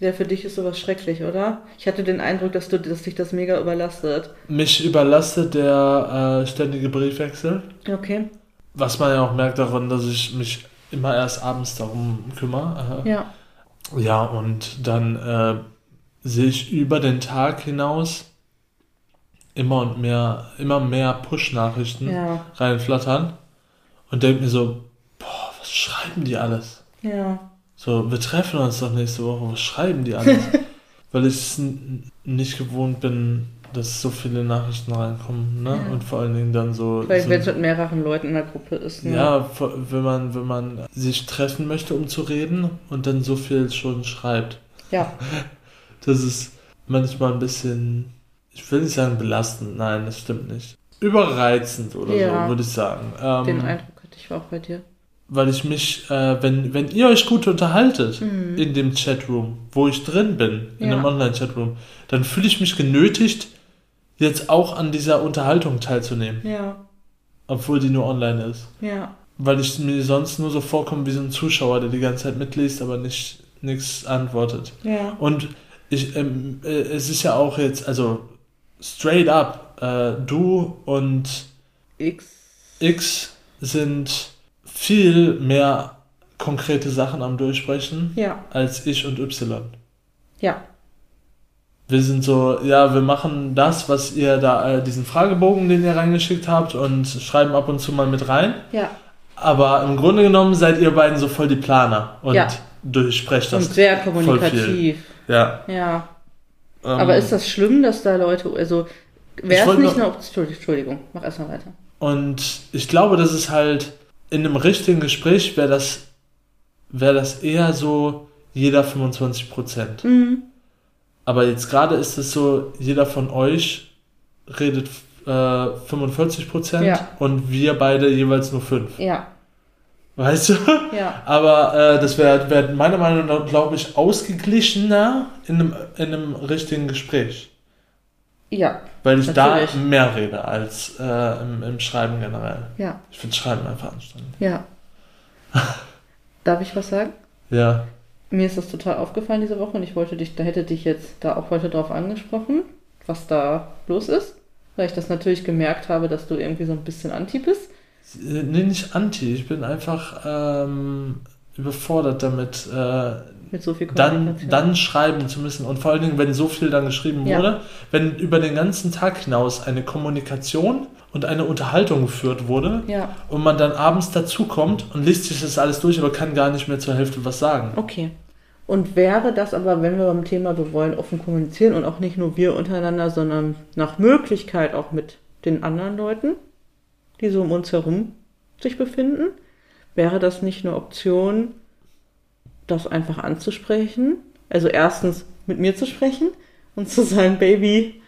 Ja, für dich ist sowas schrecklich, oder? Ich hatte den Eindruck, dass, du, dass dich das mega überlastet. Mich überlastet der äh, ständige Briefwechsel. Okay. Was man ja auch merkt daran, dass ich mich immer erst abends darum kümmere. Äh, Ja. Ja, und dann äh, sehe ich über den Tag hinaus immer und mehr, immer mehr Push-Nachrichten Ja. reinflattern und denke mir so, boah, was schreiben die alles? Ja. So, wir treffen uns doch nächste Woche, was schreiben die alles? Weil ich es nicht gewohnt bin, dass so viele Nachrichten reinkommen, ne? Ja. Und vor allen Dingen dann so. Weil so wenn es mit mehreren Leuten in der Gruppe ist. Ne? ja, wenn man, wenn man sich treffen möchte, um zu reden und dann so viel schon schreibt. Ja. Das ist manchmal ein bisschen, ich will nicht sagen belastend, nein, das stimmt nicht. Überreizend oder Ja. so, würde ich sagen. Den Ähm, Eindruck hatte ich auch bei dir. weil ich mich, äh, wenn, wenn ihr euch gut unterhaltet Mhm. in dem Chatroom, wo ich drin bin, in Ja. dem Online-Chatroom, dann fühle ich mich genötigt, jetzt auch an dieser Unterhaltung teilzunehmen, Ja. obwohl die nur online ist. Ja. Weil ich mir sonst nur so vorkomme wie so ein Zuschauer, der die ganze Zeit mitliest, aber nicht, nichts antwortet. Ja. Und ich, ähm, äh, es ist ja auch jetzt, also straight up, äh, du und X. X sind viel mehr konkrete Sachen am Durchsprechen Ja. als ich und Y. Ja. Wir sind so, ja, wir machen das, was ihr da, äh, diesen Fragebogen, den ihr reingeschickt habt und schreiben ab und zu mal mit rein. Ja. Aber im Grunde genommen seid ihr beiden so voll die Planer und Ja. durchsprecht das. Und sehr kommunikativ. Ja. Ja. Ähm, Aber ist das schlimm, dass da Leute, also wäre es nicht noch- eine Option, Entschuldigung, mach erstmal weiter. Und ich glaube, das ist halt in einem richtigen Gespräch wäre das, wäre das eher so jeder 25 Prozent. Mhm. Aber jetzt gerade ist es so, jeder von euch redet äh, 45 Prozent Ja. und wir beide jeweils nur 5. Ja, Weißt du? ja, Aber äh, das wäre wär meiner Meinung nach, glaube ich, ausgeglichener in einem, in einem richtigen Gespräch. ja, Weil ich Natürlich. da mehr rede als äh, im, im Schreiben generell. ja, Ich finde Schreiben einfach anstrengend. ja. Darf ich was sagen? Ja. Mir ist das total aufgefallen diese Woche und ich wollte dich, da hätte dich jetzt da auch heute drauf angesprochen, was da los ist. Weil ich das natürlich gemerkt habe, dass du irgendwie so ein bisschen anti bist. Äh, Nee, nicht anti. Ich bin einfach ähm, überfordert damit, äh, Mit so viel dann, Kommunikation. dann schreiben zu müssen. Und vor allen Dingen, wenn so viel dann geschrieben Ja. wurde, wenn über den ganzen Tag hinaus eine Kommunikation und eine Unterhaltung geführt wurde Ja, und man dann abends dazukommt und liest sich das alles durch, aber kann gar nicht mehr zur Hälfte was sagen. okay. Und wäre das aber, wenn wir beim Thema, wir wollen offen kommunizieren und auch nicht nur wir untereinander, sondern nach Möglichkeit auch mit den anderen Leuten, die so um uns herum sich befinden, wäre das nicht eine Option, das einfach anzusprechen? Also erstens mit mir zu sprechen und zu sagen, Baby,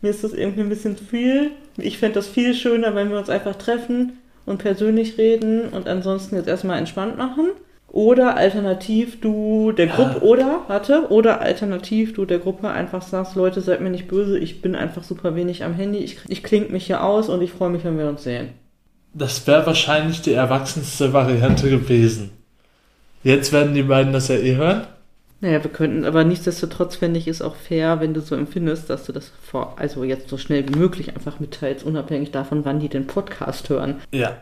mir ist das irgendwie ein bisschen zu viel. Ich fände das viel schöner, wenn wir uns einfach treffen und persönlich reden und ansonsten jetzt erstmal entspannt machen. Oder alternativ du der Ja. Gruppe, oder, warte, oder alternativ du der Gruppe einfach sagst, Leute, seid mir nicht böse, ich bin einfach super wenig am Handy, ich, ich kling mich hier aus und ich freue mich, wenn wir uns sehen. Das wäre wahrscheinlich die erwachsenste Variante gewesen. Jetzt werden die beiden das ja eh hören. Naja, wir könnten, aber nichtsdestotrotz fände ich es auch fair, wenn du so empfindest, dass du das vor, also jetzt so schnell wie möglich einfach mitteilst, unabhängig davon, wann die den Podcast hören. Ja.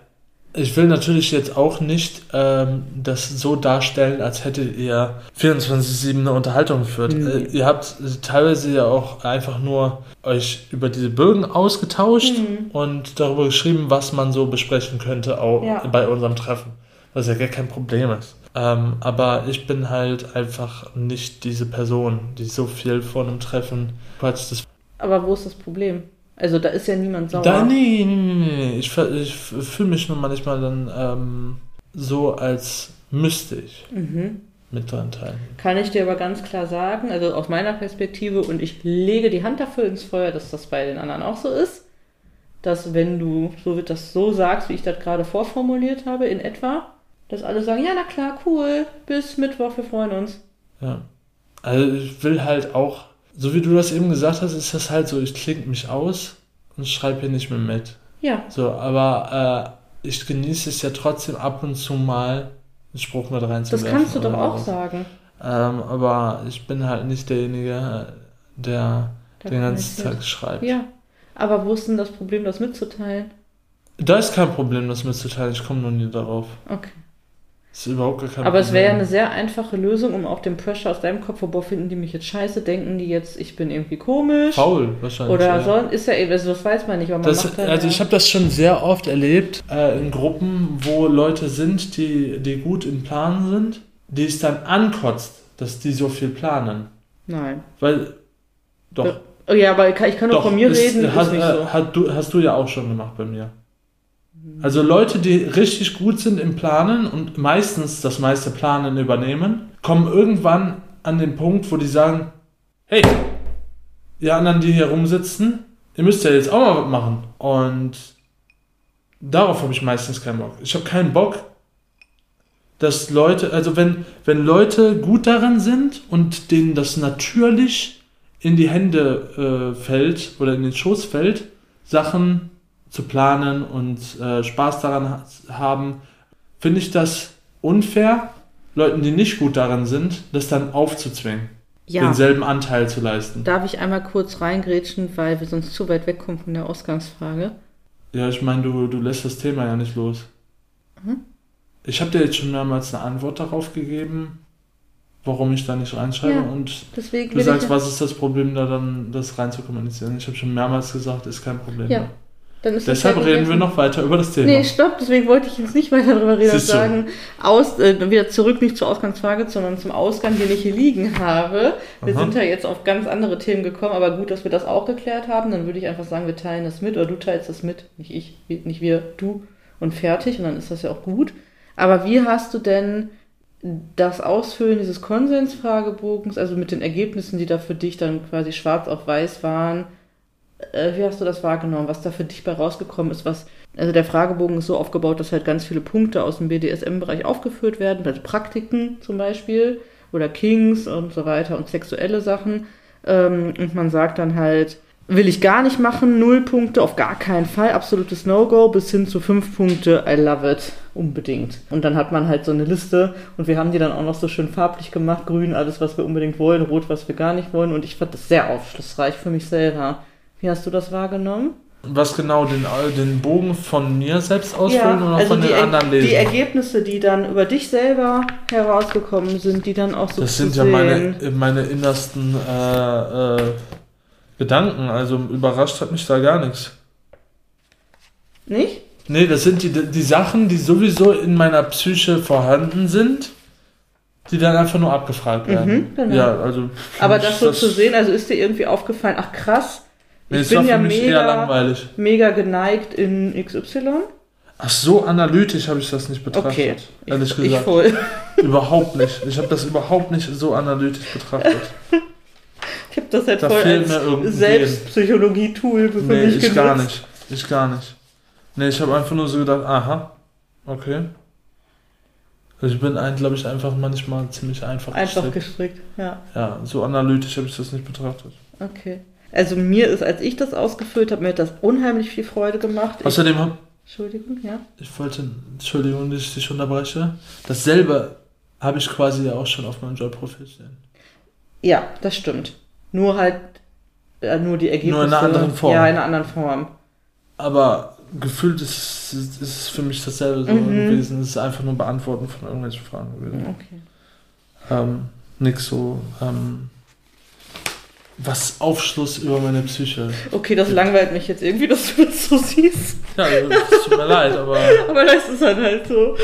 Ich will natürlich jetzt auch nicht ähm, das so darstellen, als hättet ihr 24-7 eine Unterhaltung geführt. Nee. Äh, ihr habt teilweise ja auch einfach nur euch über diese Bögen ausgetauscht Mhm. und darüber geschrieben, was man so besprechen könnte, auch Ja. bei unserem Treffen. Was ja gar kein Problem ist. Ähm, aber ich bin halt einfach nicht diese Person, die so viel vor einem Treffen quatscht. Aber wo ist das Problem? Also da ist ja niemand sauer. da, nee, nee, nee. Ich, ich fühle mich nur manchmal dann ähm, so, als müsste ich Mhm. mit dran teilen. Kann ich dir aber ganz klar sagen, also aus meiner Perspektive, und ich lege die Hand dafür ins Feuer, dass das bei den anderen auch so ist, dass wenn du so wird das so sagst, wie ich das gerade vorformuliert habe, in etwa, dass alle sagen, ja, na klar, cool, bis Mittwoch, wir freuen uns. Ja. Also ich will halt auch, so wie du das eben gesagt hast, ist das halt so, ich klinge mich aus und schreibe hier nicht mehr mit. Ja, So, aber äh, ich genieße es ja trotzdem ab und zu mal, einen Spruch mit das reinzuwerfen. kannst du doch auch was. sagen. Ähm, aber ich bin halt nicht derjenige, der Der den ganzen. Tag schreibt. Ja, aber wo ist denn das Problem, das mitzuteilen? Da ist kein Problem, das mitzuteilen. Ich komme nur nie darauf. Okay. Das ist überhaupt gar kein Aber Problem. es wäre ja eine sehr einfache Lösung, um auch den Pressure aus deinem Kopf, boah, finden die mich jetzt scheiße, denken die jetzt, ich bin irgendwie komisch. faul wahrscheinlich. Oder ja. so, ist ja eben, also das weiß man nicht, aber man Das, macht halt, also ich habe das schon sehr oft erlebt äh, in Gruppen, wo Leute sind, die, die gut in Planen sind, die es dann ankotzt, dass die so viel planen. Nein. Weil, doch, Oh ja, aber ich kann, ich kann nur doch, von mir ist, reden, hast, ist nicht äh, so. hat, du, hast du ja auch schon gemacht bei mir. Also Leute, die richtig gut sind im Planen und meistens das meiste Planen übernehmen, kommen irgendwann an den Punkt, wo die sagen, hey, ihr anderen, die hier rumsitzen, ihr müsst ja jetzt auch mal was machen. Und darauf habe ich meistens keinen Bock. Ich habe keinen Bock, dass Leute, also wenn, wenn Leute gut daran sind und denen das natürlich in die Hände äh, fällt oder in den Schoß fällt, Sachen zu planen und äh, Spaß daran ha haben, finde ich das unfair, Leuten, die nicht gut darin sind, das dann aufzuzwingen, Ja. denselben Anteil zu leisten. Darf ich einmal kurz reingrätschen, weil wir sonst zu weit wegkommen von der Ausgangsfrage? Ja, ich meine, du, du lässt das Thema ja nicht los. Mhm. Ich habe dir jetzt schon mehrmals eine Antwort darauf gegeben, warum ich da nicht reinschreibe. Ja, und du sagst, ich, was ist das Problem, da dann das rein zu kommunizieren? Ich habe schon mehrmals gesagt, ist kein Problem. Ja, mehr. Deshalb ja reden wir noch weiter über das Thema. Nee, stopp, deswegen wollte ich jetzt nicht weiter darüber reden und Siehst du. sagen, aus, äh, wieder zurück nicht zur Ausgangsfrage, sondern zum Ausgang, den ich hier liegen habe. Wir Aha. sind ja jetzt auf ganz andere Themen gekommen, aber gut, dass wir das auch geklärt haben. Dann würde ich einfach sagen, wir teilen das mit oder du teilst das mit, nicht ich, nicht wir, du und fertig und dann ist das ja auch gut. Aber wie hast du denn das Ausfüllen dieses Konsensfragebogens, also mit den Ergebnissen, die da für dich dann quasi schwarz auf weiß waren, wie hast du das wahrgenommen, was da für dich bei rausgekommen ist, was, also der Fragebogen ist so aufgebaut, dass halt ganz viele Punkte aus dem BDSM-Bereich aufgeführt werden, also Praktiken zum Beispiel oder Kings und so weiter und sexuelle Sachen. Ähm, und man sagt dann halt, will ich gar nicht machen, null Punkte, auf gar keinen Fall, absolutes No-Go, bis hin zu fünf Punkte, I love it, unbedingt. Und dann hat man halt so eine Liste und wir haben die dann auch noch so schön farblich gemacht, grün, alles, was wir unbedingt wollen, rot, was wir gar nicht wollen und ich fand das sehr aufschlussreich für mich selber. Wie hast du das wahrgenommen? Was genau, den, den Bogen von mir selbst ausfüllen oder also von die, den Er- anderen die lesen? Ergebnisse, die dann über dich selber herausgekommen sind, die dann auch so das sind ja sehen. meine, meine innersten äh, äh, Gedanken. Also überrascht hat mich da gar nichts. Nicht? Nee, das sind die, die Sachen, die sowieso in meiner Psyche vorhanden sind, die dann einfach nur abgefragt werden. Mhm, genau. Ja, also. Aber das so zu sehen, also ist dir irgendwie aufgefallen, ach krass, Nee, ich bin ja mega, langweilig. mega geneigt in XY. Ach, so analytisch habe ich das nicht betrachtet. Okay, Ehrlich ich, ich gesagt. voll. Überhaupt nicht. Ich habe das überhaupt nicht so analytisch betrachtet. Ich habe das halt Da voll als Selbstpsychologie-Tool für Nee, mich ich genutzt. gar nicht. Ich gar nicht. Nee, ich habe einfach nur so gedacht, aha, okay. Also ich bin, glaube ich, einfach manchmal ziemlich einfach, Einfach gestrickt. gestrickt, ja. Ja, so analytisch habe ich das nicht betrachtet. Okay. Also mir ist, als ich das ausgefüllt habe, mir hat das unheimlich viel Freude gemacht. Ich, Außerdem habe Entschuldigung, ja. ich wollte, Entschuldigung, dass ich dich unterbreche, dasselbe habe ich quasi ja auch schon auf meinem Jobprofil stehen. Ja, das stimmt. Nur halt, äh, nur die Ergebnisse. Nur in einer anderen Form. Ja, in einer anderen Form. Aber gefühlt ist, ist, ist es für mich dasselbe so Mhm. gewesen. Es ist einfach nur Beantworten von irgendwelchen Fragen gewesen. Okay. Ähm, nix so, ähm, was Aufschluss über meine Psyche. Okay, das langweilt mich jetzt irgendwie, dass du das so siehst. Ja, also, es tut mir leid, aber Aber das ist dann halt so.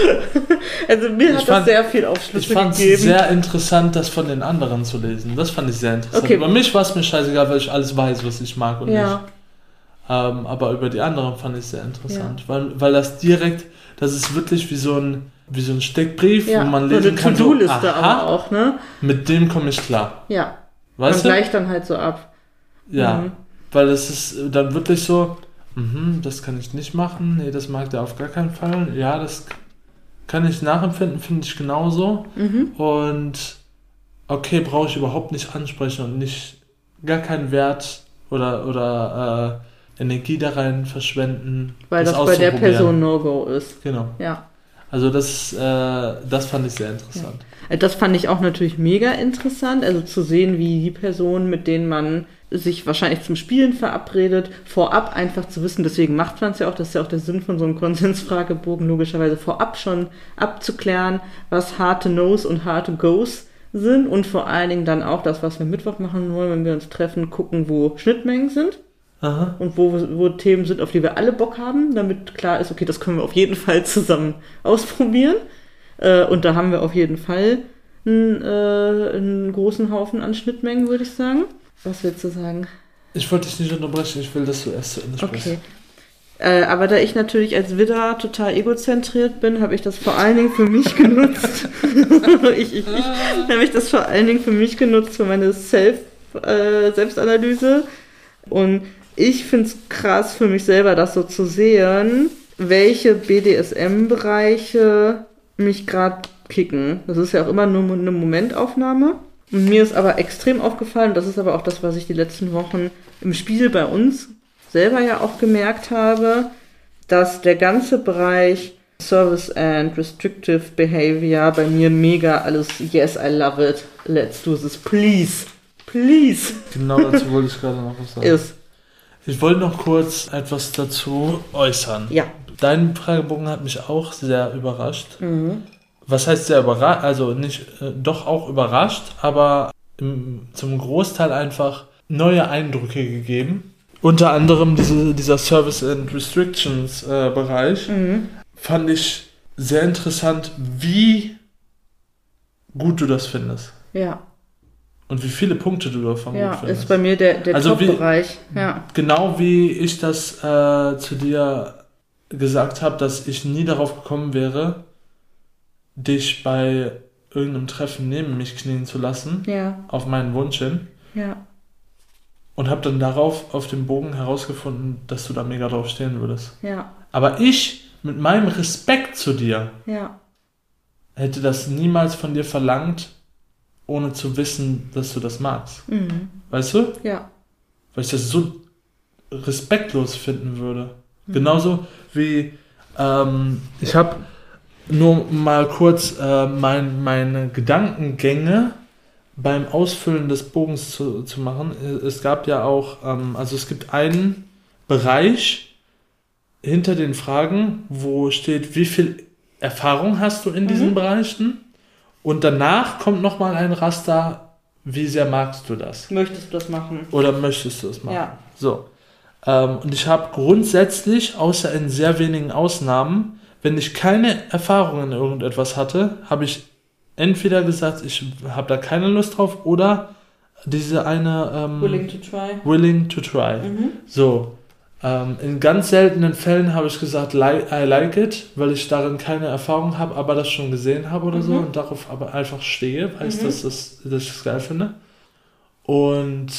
Also mir Ich hat fand- das sehr viel ich Aufschlüsse fand es gegeben. sehr interessant, das von den anderen zu lesen. Das fand ich sehr interessant. Okay. Über mich war es mir scheißegal, weil ich alles weiß, was ich mag und nicht. ja, Ähm, aber über die anderen fand ich es sehr interessant, weil, weil das direkt, das ist wirklich wie so ein, wie so ein Steckbrief, ja. wo man so lesen eine kann, so, To-Do-Liste aber aha, auch, ne? mit dem komme ich klar. Ja. Weißt Man gleicht dann halt so ab. Ja, Mhm. weil das ist dann wirklich so, mhm, das kann ich nicht machen, nee, das mag der auf gar keinen Fall. Ja, das kann ich nachempfinden, finde ich genauso. Mhm. Und okay, brauche ich überhaupt nicht ansprechen und nicht gar keinen Wert oder, oder äh, Energie da rein verschwenden. Weil das, bei der. Person No-Go ist. Genau. Ja. Also das, äh, das fand ich sehr interessant. Äh, Das fand ich auch natürlich mega interessant, also zu sehen, wie die Personen, mit denen man sich wahrscheinlich zum Spielen verabredet, vorab einfach zu wissen, deswegen macht man es ja auch, das ist ja auch der Sinn von so einem Konsensfragebogen, logischerweise vorab schon abzuklären, was harte No's und harte Go's sind und vor allen Dingen dann auch das, was wir Mittwoch machen wollen, wenn wir uns treffen, gucken, wo Schnittmengen sind Aha. und wo, wo Themen sind, auf die wir alle Bock haben, damit klar ist, okay, das können wir auf jeden Fall zusammen ausprobieren. Äh, und da haben wir auf jeden Fall einen, äh, einen großen Haufen an Schnittmengen, würde ich sagen. Was willst du sagen? Ich wollte dich nicht unterbrechen, ich will, dass du erst zu Ende sprichst. Okay. Äh, aber da ich natürlich als Widder total egozentriert bin, habe ich das vor allen Dingen für mich genutzt. ich ich, ich habe ich das vor allen Dingen für mich genutzt, für meine Self, äh, Selbstanalyse. Und ich finde es krass für mich selber, das so zu sehen, welche BDSM-Bereiche mich gerade kicken. Das ist ja auch immer nur eine Momentaufnahme. Und mir ist aber extrem aufgefallen, das ist aber auch das, was ich die letzten Wochen im Spiel bei uns selber ja auch gemerkt habe, dass der ganze Bereich Service and Restrictive Behavior bei mir mega alles. Yes, I love it. Let's do this, please. Please. Genau dazu wollte ich gerade noch was sagen. Ist. Ich wollte noch kurz etwas dazu äußern. Ja. Dein Fragebogen hat mich auch sehr überrascht. Mhm. Was heißt sehr überrascht? Also nicht, äh, doch auch überrascht, aber im, zum Großteil einfach neue Eindrücke gegeben. Unter anderem diese, dieser Service and Restrictions äh, Bereich Mhm. fand ich sehr interessant, wie gut du das findest. Ja. Und wie viele Punkte du davon Ja, gut findest. ist bei mir der, der Also Top-Bereich. Ja. Genau wie ich das äh, zu dir gesagt habe, dass ich nie darauf gekommen wäre, dich bei irgendeinem Treffen neben mich knien zu lassen, Ja. auf meinen Wunsch hin. Ja. Und habe dann darauf auf dem Bogen herausgefunden, dass du da mega drauf stehen würdest. Ja. Aber ich, mit meinem Respekt zu dir, Ja. hätte das niemals von dir verlangt, ohne zu wissen, dass du das magst. Mhm. Weißt du? Ja. weil ich das so respektlos finden würde. Genauso wie ähm, ich habe nur mal kurz äh, mein, meine Gedankengänge beim Ausfüllen des Bogens zu, zu machen. Es gab ja auch, ähm, also es gibt einen Bereich hinter den Fragen, wo steht, wie viel Erfahrung hast du in diesen Mhm. Bereichen? Und danach kommt nochmal ein Raster, wie sehr magst du das? Möchtest du das machen? Oder möchtest du es machen? Ja. So. Ähm, und ich habe grundsätzlich, außer in sehr wenigen Ausnahmen, wenn ich keine Erfahrung in irgendetwas hatte, habe ich entweder gesagt, ich habe da keine Lust drauf oder diese eine ähm, Willing to try. willing to try. Mhm. So. Ähm, in ganz seltenen Fällen habe ich gesagt, li I like it, weil ich darin keine Erfahrung habe, aber das schon gesehen habe oder so Mhm. und darauf aber einfach stehe, weiß, Mhm. dass, das, ich es geil finde. Und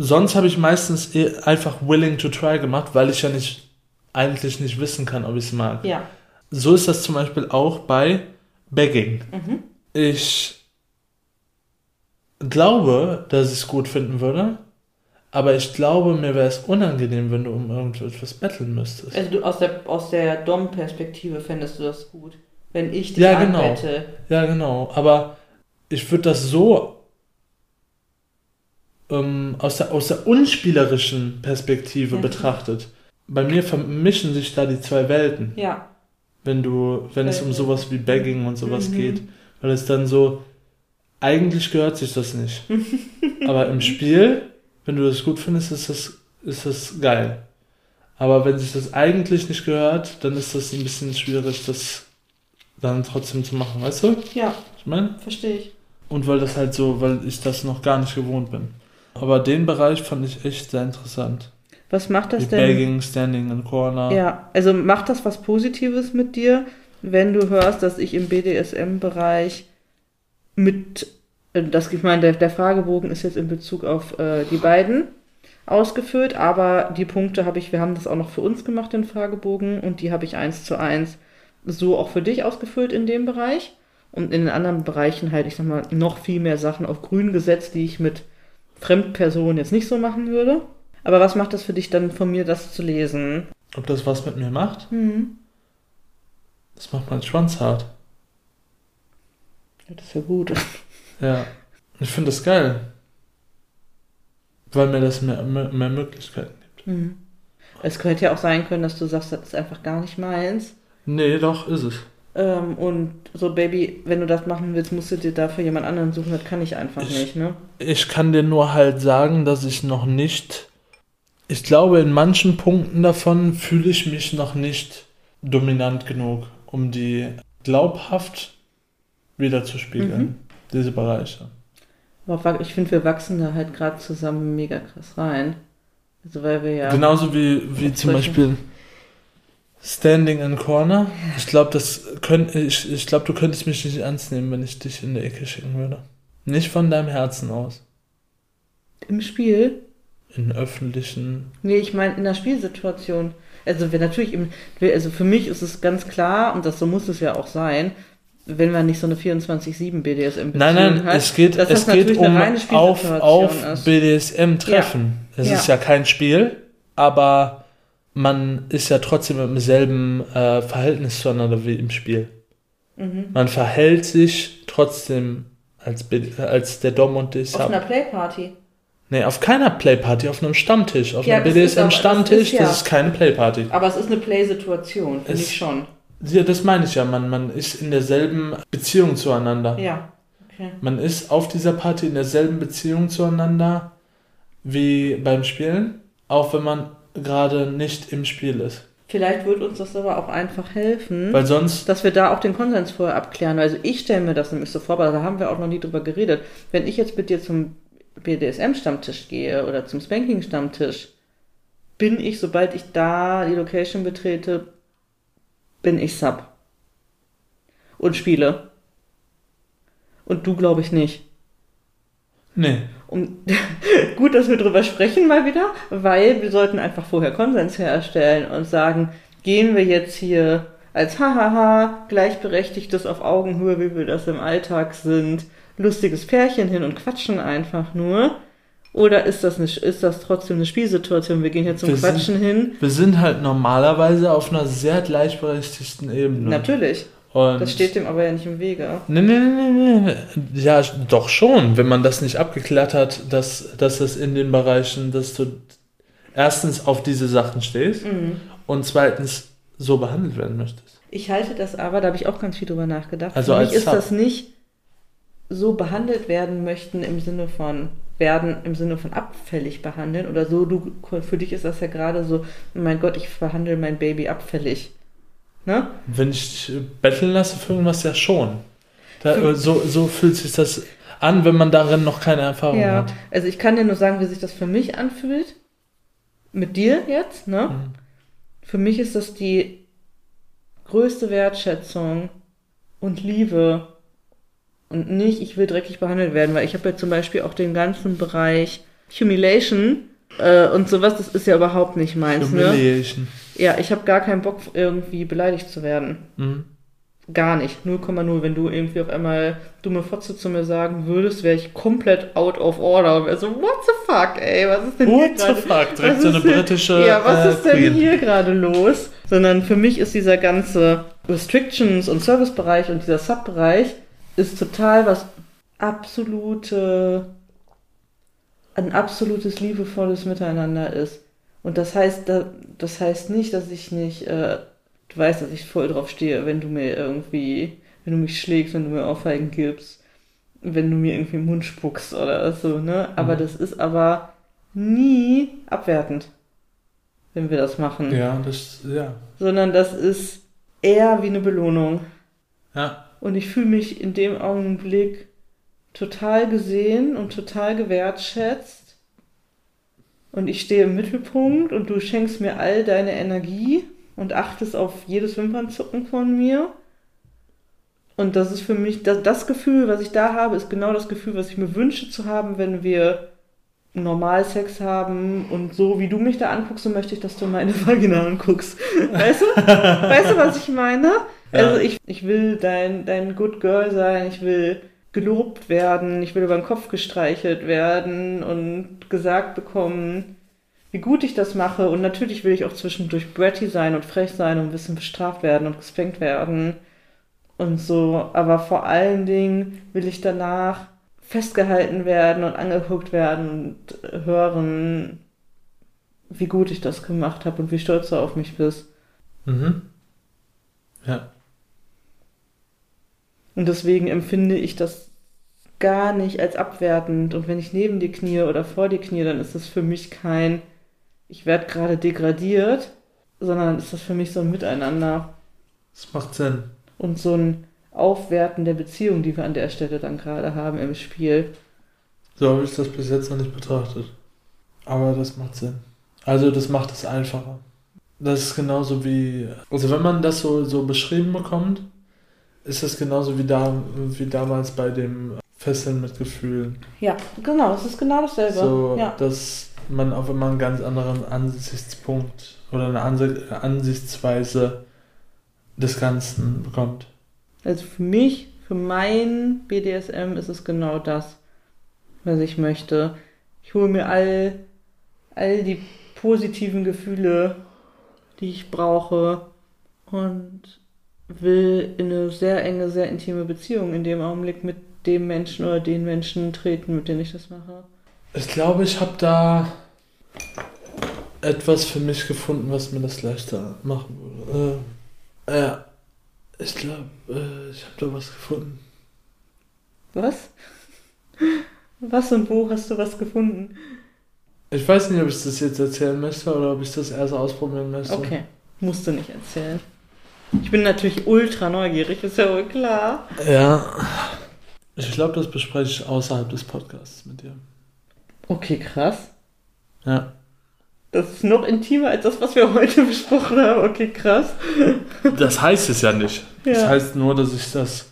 sonst habe ich meistens eh einfach willing to try gemacht, weil ich ja nicht eigentlich nicht wissen kann, ob ich es mag. Ja. So ist das zum Beispiel auch bei Begging. Mhm. Ich glaube, dass ich es gut finden würde, aber ich glaube, mir wäre es unangenehm, wenn du um irgendetwas betteln müsstest. Also du aus der aus der Dom-Perspektive fändest du das gut, wenn ich dich Ja, genau. anbette. Ja, genau. Aber ich würde das so ähm, aus, der, aus der unspielerischen Perspektive Ja. betrachtet. Bei mir vermischen sich da die zwei Welten, Ja. wenn du, wenn es um Welten. sowas wie Begging und sowas Mhm. geht. Weil es dann so, eigentlich gehört sich das nicht. Aber im Spiel, wenn du das gut findest, ist das, ist das geil. Aber wenn sich das eigentlich nicht gehört, dann ist das ein bisschen schwierig, das dann trotzdem zu machen, weißt du? Ja, Ich meine? verstehe ich. Und weil das halt so, weil ich das noch gar nicht gewohnt bin. Aber den Bereich fand ich echt sehr interessant. Was macht das Wie denn? Begging, Standing in Corner. Ja, also macht das was Positives mit dir, wenn du hörst, dass ich im BDSM-Bereich mit, äh, das, ich meine, der, der Fragebogen ist jetzt in Bezug auf äh, die beiden ausgefüllt, aber die Punkte habe ich, wir haben das auch noch für uns gemacht, den Fragebogen, und die habe ich eins zu eins so auch für dich ausgefüllt in dem Bereich. Und in den anderen Bereichen halt, ich sag mal, noch viel mehr Sachen auf grün gesetzt, die ich mit Fremdpersonen jetzt nicht so machen würde. Aber was macht das für dich dann von mir, das zu lesen? Ob das was mit mir macht? Hm. Das macht meinen Schwanz hart. Ja, das ist ja gut. Ja. Ich finde das geil. Weil mir das mehr, mehr, mehr Möglichkeiten gibt. Mhm. Es könnte ja auch sein können, dass du sagst, das ist einfach gar nicht meins. Nee, doch, ist es. Ähm, und so, Baby, wenn du das machen willst, musst du dir dafür jemand anderen suchen. Das kann ich einfach Ich- nicht, ne? Ich kann dir nur halt sagen, dass ich noch nicht. Ich glaube, in manchen Punkten davon fühle ich mich noch nicht dominant genug, um die glaubhaft wiederzuspiegeln. Mhm. Diese Bereiche. Aber ich finde, wir wachsen da halt gerade zusammen mega krass rein. Also, weil wir ja. Genauso wie, wie zum Beispiel Standing in Corner. Ich glaube, das könnt, ich, ich glaube, du könntest mich nicht ernst nehmen, wenn ich dich in die Ecke schicken würde. Nicht von deinem Herzen aus. Im Spiel. In öffentlichen. Nee, ich meine in der Spielsituation. Also wir natürlich im, also für mich ist es ganz klar, und das so muss es ja auch sein, wenn man nicht so eine 24-7 BDSM Nein, nein, hat, es geht, es geht um auf, auf. BDSM-Treffen. Es Ja. ist ja kein Spiel, aber man ist ja trotzdem im selben äh, Verhältnis zueinander wie im Spiel. Mhm. Man verhält sich trotzdem als, als der Dom und die Auf einer Playparty. Nee, auf keiner Playparty, auf einem Stammtisch. Auf Ja, einem das das BDSM-Stammtisch, ist das, ja- ist keine Playparty. Aber es ist eine Play-Situation, finde ich schon. Ja, das meine ich ja, man, man ist in derselben Beziehung zueinander. Ja. Okay. Man ist auf dieser Party in derselben Beziehung zueinander wie beim Spielen, auch wenn man gerade nicht im Spiel ist. Vielleicht wird uns das aber auch einfach helfen, Weil sonst, dass wir da auch den Konsens vorher abklären. Also ich stelle mir das nämlich so vor, aber da haben wir auch noch nie drüber geredet. Wenn ich jetzt mit dir zum BDSM-Stammtisch gehe oder zum Spanking-Stammtisch, bin ich, sobald ich da die Location betrete, bin ich Sub. Und spiele. Und du glaube ich nicht. nee, Und gut, dass wir drüber sprechen mal wieder, weil wir sollten einfach vorher Konsens herstellen und sagen, gehen wir jetzt hier als hahaha gleichberechtigtes auf Augenhöhe, wie wir das im Alltag sind, lustiges Pärchen hin und quatschen einfach nur. Oder ist das, eine, ist das trotzdem eine Spielsituation? Wir gehen hier zum Wir sind- Quatschen hin. wir sind halt normalerweise auf einer sehr gleichberechtigten Ebene. Natürlich. Und Das steht dem aber ja nicht im Wege. Nee, nee, nee, nee, nee. Ja, doch schon, wenn man das nicht abgeklärt hat, dass, dass es in den Bereichen, dass du erstens auf diese Sachen stehst Mhm. und zweitens so behandelt werden möchtest. Ich halte das aber, da habe ich auch ganz viel drüber nachgedacht. Also Für mich als ist Sub. das nicht so behandelt werden möchten im Sinne von werden im Sinne von abfällig behandeln oder so. Du für dich ist das ja gerade so, mein Gott, ich behandle mein Baby abfällig. Ne? Wenn ich dich betteln lasse für irgendwas, ja schon. Da, Für- so, so fühlt sich das an, wenn man darin noch keine Erfahrung Ja, hat. also ich kann dir nur sagen, wie sich das für mich anfühlt. Mit dir jetzt, ne? Mhm. Für mich ist das die größte Wertschätzung und Liebe und nicht, ich will dreckig behandelt werden, weil ich habe ja zum Beispiel auch den ganzen Bereich Humiliation äh, und sowas, das ist ja überhaupt nicht meins, ne? Ja, ich habe gar keinen Bock, irgendwie beleidigt zu werden. Mhm. Gar nicht. 0,0. Wenn du irgendwie auf einmal dumme Fotze zu mir sagen würdest, wäre ich komplett out of order und wäre so, what the fuck, ey, was ist denn hier What the gerade? fuck? Direkt Was so eine denn- britische Ja, was äh, ist denn Queen. hier gerade los? Sondern für mich ist dieser ganze Restrictions und Servicebereich und dieser Subbereich ist total was absolute, ein absolutes liebevolles Miteinander ist. Und das heißt, da- das heißt nicht, dass ich nicht, äh, du weißt, dass ich voll drauf stehe, wenn du mir irgendwie, wenn du mich schlägst, wenn du mir Ohrfeigen gibst, wenn du mir irgendwie im Mund spuckst oder so, ne? Aber Mhm. das ist aber nie abwertend, wenn wir das machen. Ja, das, ja. Sondern das ist eher wie eine Belohnung. Ja. Und ich fühle mich in dem Augenblick total gesehen und total gewertschätzt. Und ich stehe im Mittelpunkt und du schenkst mir all deine Energie und achtest auf jedes Wimpernzucken von mir. Und das ist für mich, das, das Gefühl, was ich da habe, ist genau das Gefühl, was ich mir wünsche zu haben, wenn wir normal Sex haben und so wie du mich da anguckst, so möchte ich, dass du meine Vagina anguckst. Weißt du? weißt du, was ich meine? Also Ja. ich, ich will dein, dein Good Girl sein, ich will gelobt werden, ich will über den Kopf gestreichelt werden und gesagt bekommen, wie gut ich das mache. Und natürlich will ich auch zwischendurch bratty sein und frech sein und ein bisschen bestraft werden und gespankt werden und so. Aber vor allen Dingen will ich danach festgehalten werden und angeguckt werden und hören, wie gut ich das gemacht habe und wie stolz du auf mich bist. Mhm. Ja. Und deswegen empfinde ich das gar nicht als abwertend. Und wenn ich neben dir knie oder vor dir knie, dann ist das für mich kein, ich werde gerade degradiert, sondern ist das für mich so ein Miteinander Das macht Sinn. und so ein Aufwerten der Beziehung, die wir an der Stelle dann gerade haben im Spiel. So habe ich das bis jetzt noch nicht betrachtet. Aber das macht Sinn. Also das macht es einfacher. Das ist genauso wie, also wenn man das so, so beschrieben bekommt, ist das genauso wie, da, wie damals bei dem Fesseln mit Gefühlen. Ja, genau, es ist genau dasselbe. So, ja. dass man auf einmal einen ganz anderen Ansichtspunkt oder eine Ansi- Ansichtsweise des Ganzen bekommt. Also für mich, für mein BDSM ist es genau das, was ich möchte. Ich hole mir all, all die positiven Gefühle die ich brauche und will in eine sehr enge, sehr intime Beziehung in dem Augenblick mit dem Menschen oder den Menschen treten, mit denen ich das mache. Ich glaube, ich habe da etwas für mich gefunden, was mir das leichter machen würde. Äh, ja, ich glaube, äh, ich habe da was gefunden. Was? Was und wo hast du was gefunden? Ich weiß nicht, ob ich das jetzt erzählen möchte oder ob ich das erst ausprobieren möchte. Okay, musst du nicht erzählen. Ich bin natürlich ultra neugierig, ist ja wohl klar. Ja. Ich glaube, das bespreche ich außerhalb des Podcasts mit dir. Okay, krass. Ja. Das ist noch intimer als das, was wir heute besprochen haben. Okay, krass. Das heißt es ja nicht. Ja. Das heißt nur, dass ich das,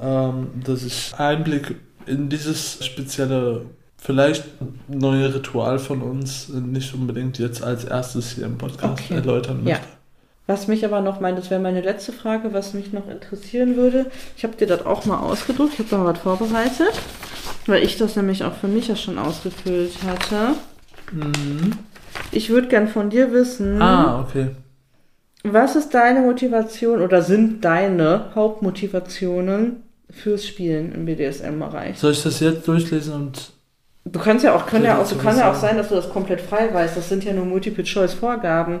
ähm, dass ich Einblick in dieses spezielle, vielleicht neue Ritual von uns nicht unbedingt jetzt als erstes hier im Podcast Okay. erläutern Ja. Was mich aber noch meint, das wäre meine letzte Frage, was mich noch interessieren würde. Ich habe dir das auch mal ausgedruckt, ich habe da mal was vorbereitet, weil ich das nämlich auch für mich ja schon ausgefüllt hatte. Mhm. Ich würde gern von dir wissen, Ah, okay. was ist deine Motivation oder sind deine Hauptmotivationen fürs Spielen im BDSM-Bereich? Soll ich das jetzt durchlesen und Du kannst ja auch, kann ja auch, du kann ja auch sein, dass du das komplett frei weißt. Das sind ja nur Multiple-Choice-Vorgaben.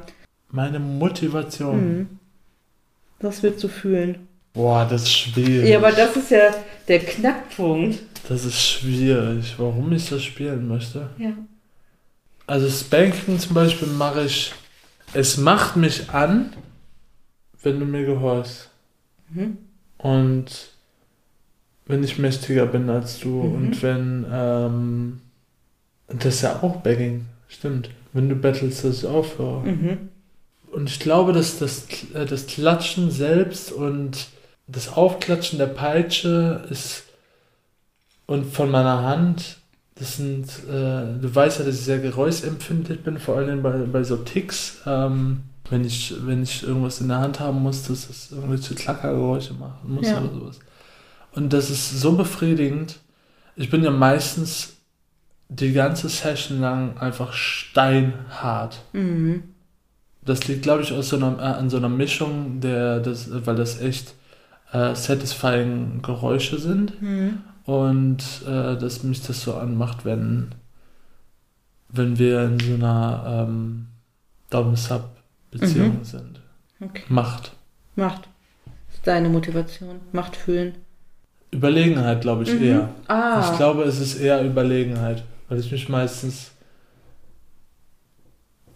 Meine Motivation? Mhm. Das wird zu fühlen. Boah, das ist schwierig. Ja, aber das ist ja der Knackpunkt. Das ist schwierig, warum ich das spielen möchte. Ja. Also Spanking zum Beispiel mache ich, es macht mich an, wenn du mir gehorchst. Mhm. Und wenn ich mächtiger bin als du Mhm. und wenn, ähm, das ist ja auch Begging, stimmt. Wenn du bettelst, dass ich aufhöre. Mhm. Und ich glaube, dass das, äh, das Klatschen selbst und das Aufklatschen der Peitsche ist und von meiner Hand, das sind, äh, du weißt ja, dass ich sehr geräuschempfindlich bin, vor allem bei, bei so Ticks. Ähm, wenn ich, wenn ich irgendwas in der Hand haben muss, dass es irgendwelche Klackergeräusche machen muss Ja. oder sowas. Und das ist so befriedigend. Ich bin ja meistens die ganze Session lang einfach steinhart. Mhm. Das liegt, glaube ich, aus so einer, äh, an so einer Mischung, der, das, weil das echt äh, satisfying Geräusche sind Mhm. und äh, dass mich das so anmacht, wenn, wenn wir in so einer ähm, Dom-Sub-Beziehung Mhm. sind. Okay. Macht. Macht. Das ist deine Motivation. Macht fühlen. Überlegenheit, glaube ich, Mhm. eher. Ah. Ich glaube, es ist eher Überlegenheit, weil ich mich meistens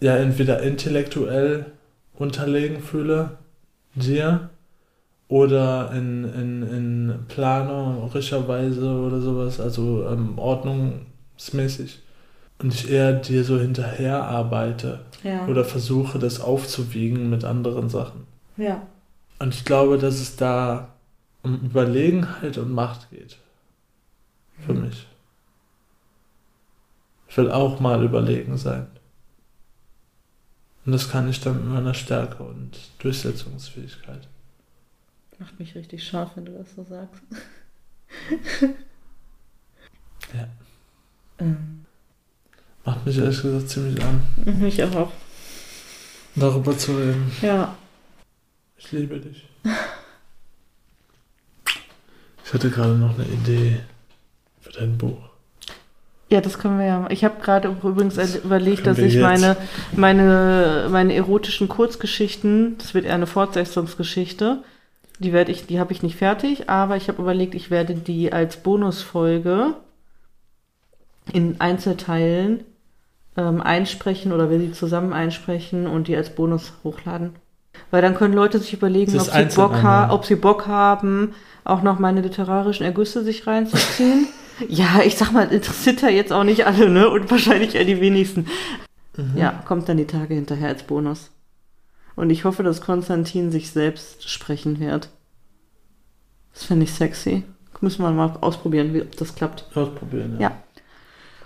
ja entweder intellektuell unterlegen fühle dir oder in, in, in planerischer Weise oder sowas, also ähm, ordnungsmäßig und ich eher dir so hinterher arbeite ja. oder versuche das aufzuwiegen mit anderen Sachen. ja. Und ich glaube, dass es da um Überlegenheit und Macht geht. Für Mhm. mich. Ich will auch mal überlegen sein. Und das kann ich dann mit meiner Stärke und Durchsetzungsfähigkeit. Macht mich richtig scharf, wenn du das so sagst. Ja. Ähm, Macht mich ehrlich gesagt ziemlich an, mich auch. darüber zu reden. Ja. Ich liebe dich. Ich hatte gerade noch eine Idee für dein Buch. Ja, das können wir ja. Ich habe gerade übrigens überlegt, Können dass wir ich jetzt? meine, meine, meine erotischen Kurzgeschichten, das wird eher eine Fortsetzungsgeschichte, die werde ich, die habe ich nicht fertig, aber ich habe überlegt, ich werde die als Bonusfolge in Einzelteilen ähm, einsprechen oder will sie zusammen einsprechen und die als Bonus hochladen. Weil dann können Leute sich überlegen, Das ob sie, Bock ha ob sie Bock haben, auch noch meine literarischen Ergüsse sich reinzuziehen. ja, ich sag mal, interessiert ja jetzt auch nicht alle, ne? Und wahrscheinlich eher die wenigsten. Mhm. Ja, kommt dann die Tage hinterher als Bonus. Und ich hoffe, dass Konstantin sich selbst sprechen wird. Das finde ich sexy. Müssen wir mal ausprobieren, wie, ob das klappt. Ausprobieren, Ja.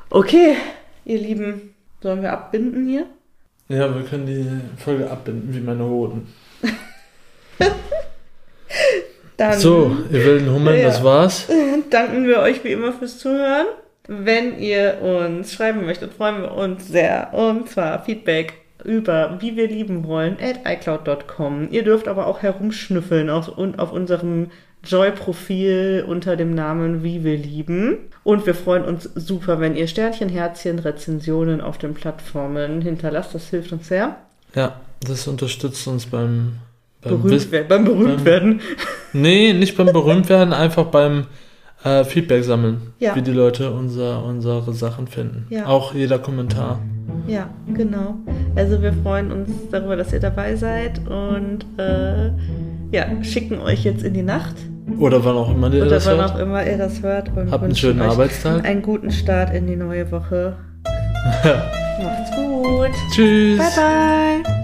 Okay, ihr Lieben, sollen wir abbinden hier? Ja, wir können die Folge abbinden wie meine Hoden. Dann So, ihr wilden Hummeln, Ja. das war's. danken wir euch wie immer fürs Zuhören. Wenn ihr uns schreiben möchtet, freuen wir uns sehr. Und zwar Feedback über wie wir lieben wollen at iCloud.com. Ihr dürft aber auch herumschnüffeln auf, und auf unserem Joy-Profil unter dem Namen Wie wir lieben. Und wir freuen uns super, wenn ihr Sternchen, Herzchen, Rezensionen auf den Plattformen hinterlasst. Das hilft uns sehr. Ja, das unterstützt uns beim, beim, Berühmt werden, beim berühmt beim- werden. Nee, nicht beim Berühmtwerden, einfach beim äh, Feedback sammeln, Ja. wie die Leute unser, unsere Sachen finden. Ja. Auch jeder Kommentar. Ja, genau. Also wir freuen uns darüber, dass ihr dabei seid und äh, ja, schicken euch jetzt in die Nacht Oder wann auch immer ihr oder das wann hört. auch immer ihr das hört und Habt einen schönen Arbeitstag. einen guten Start in die neue Woche. Macht's gut. Tschüss. Bye bye.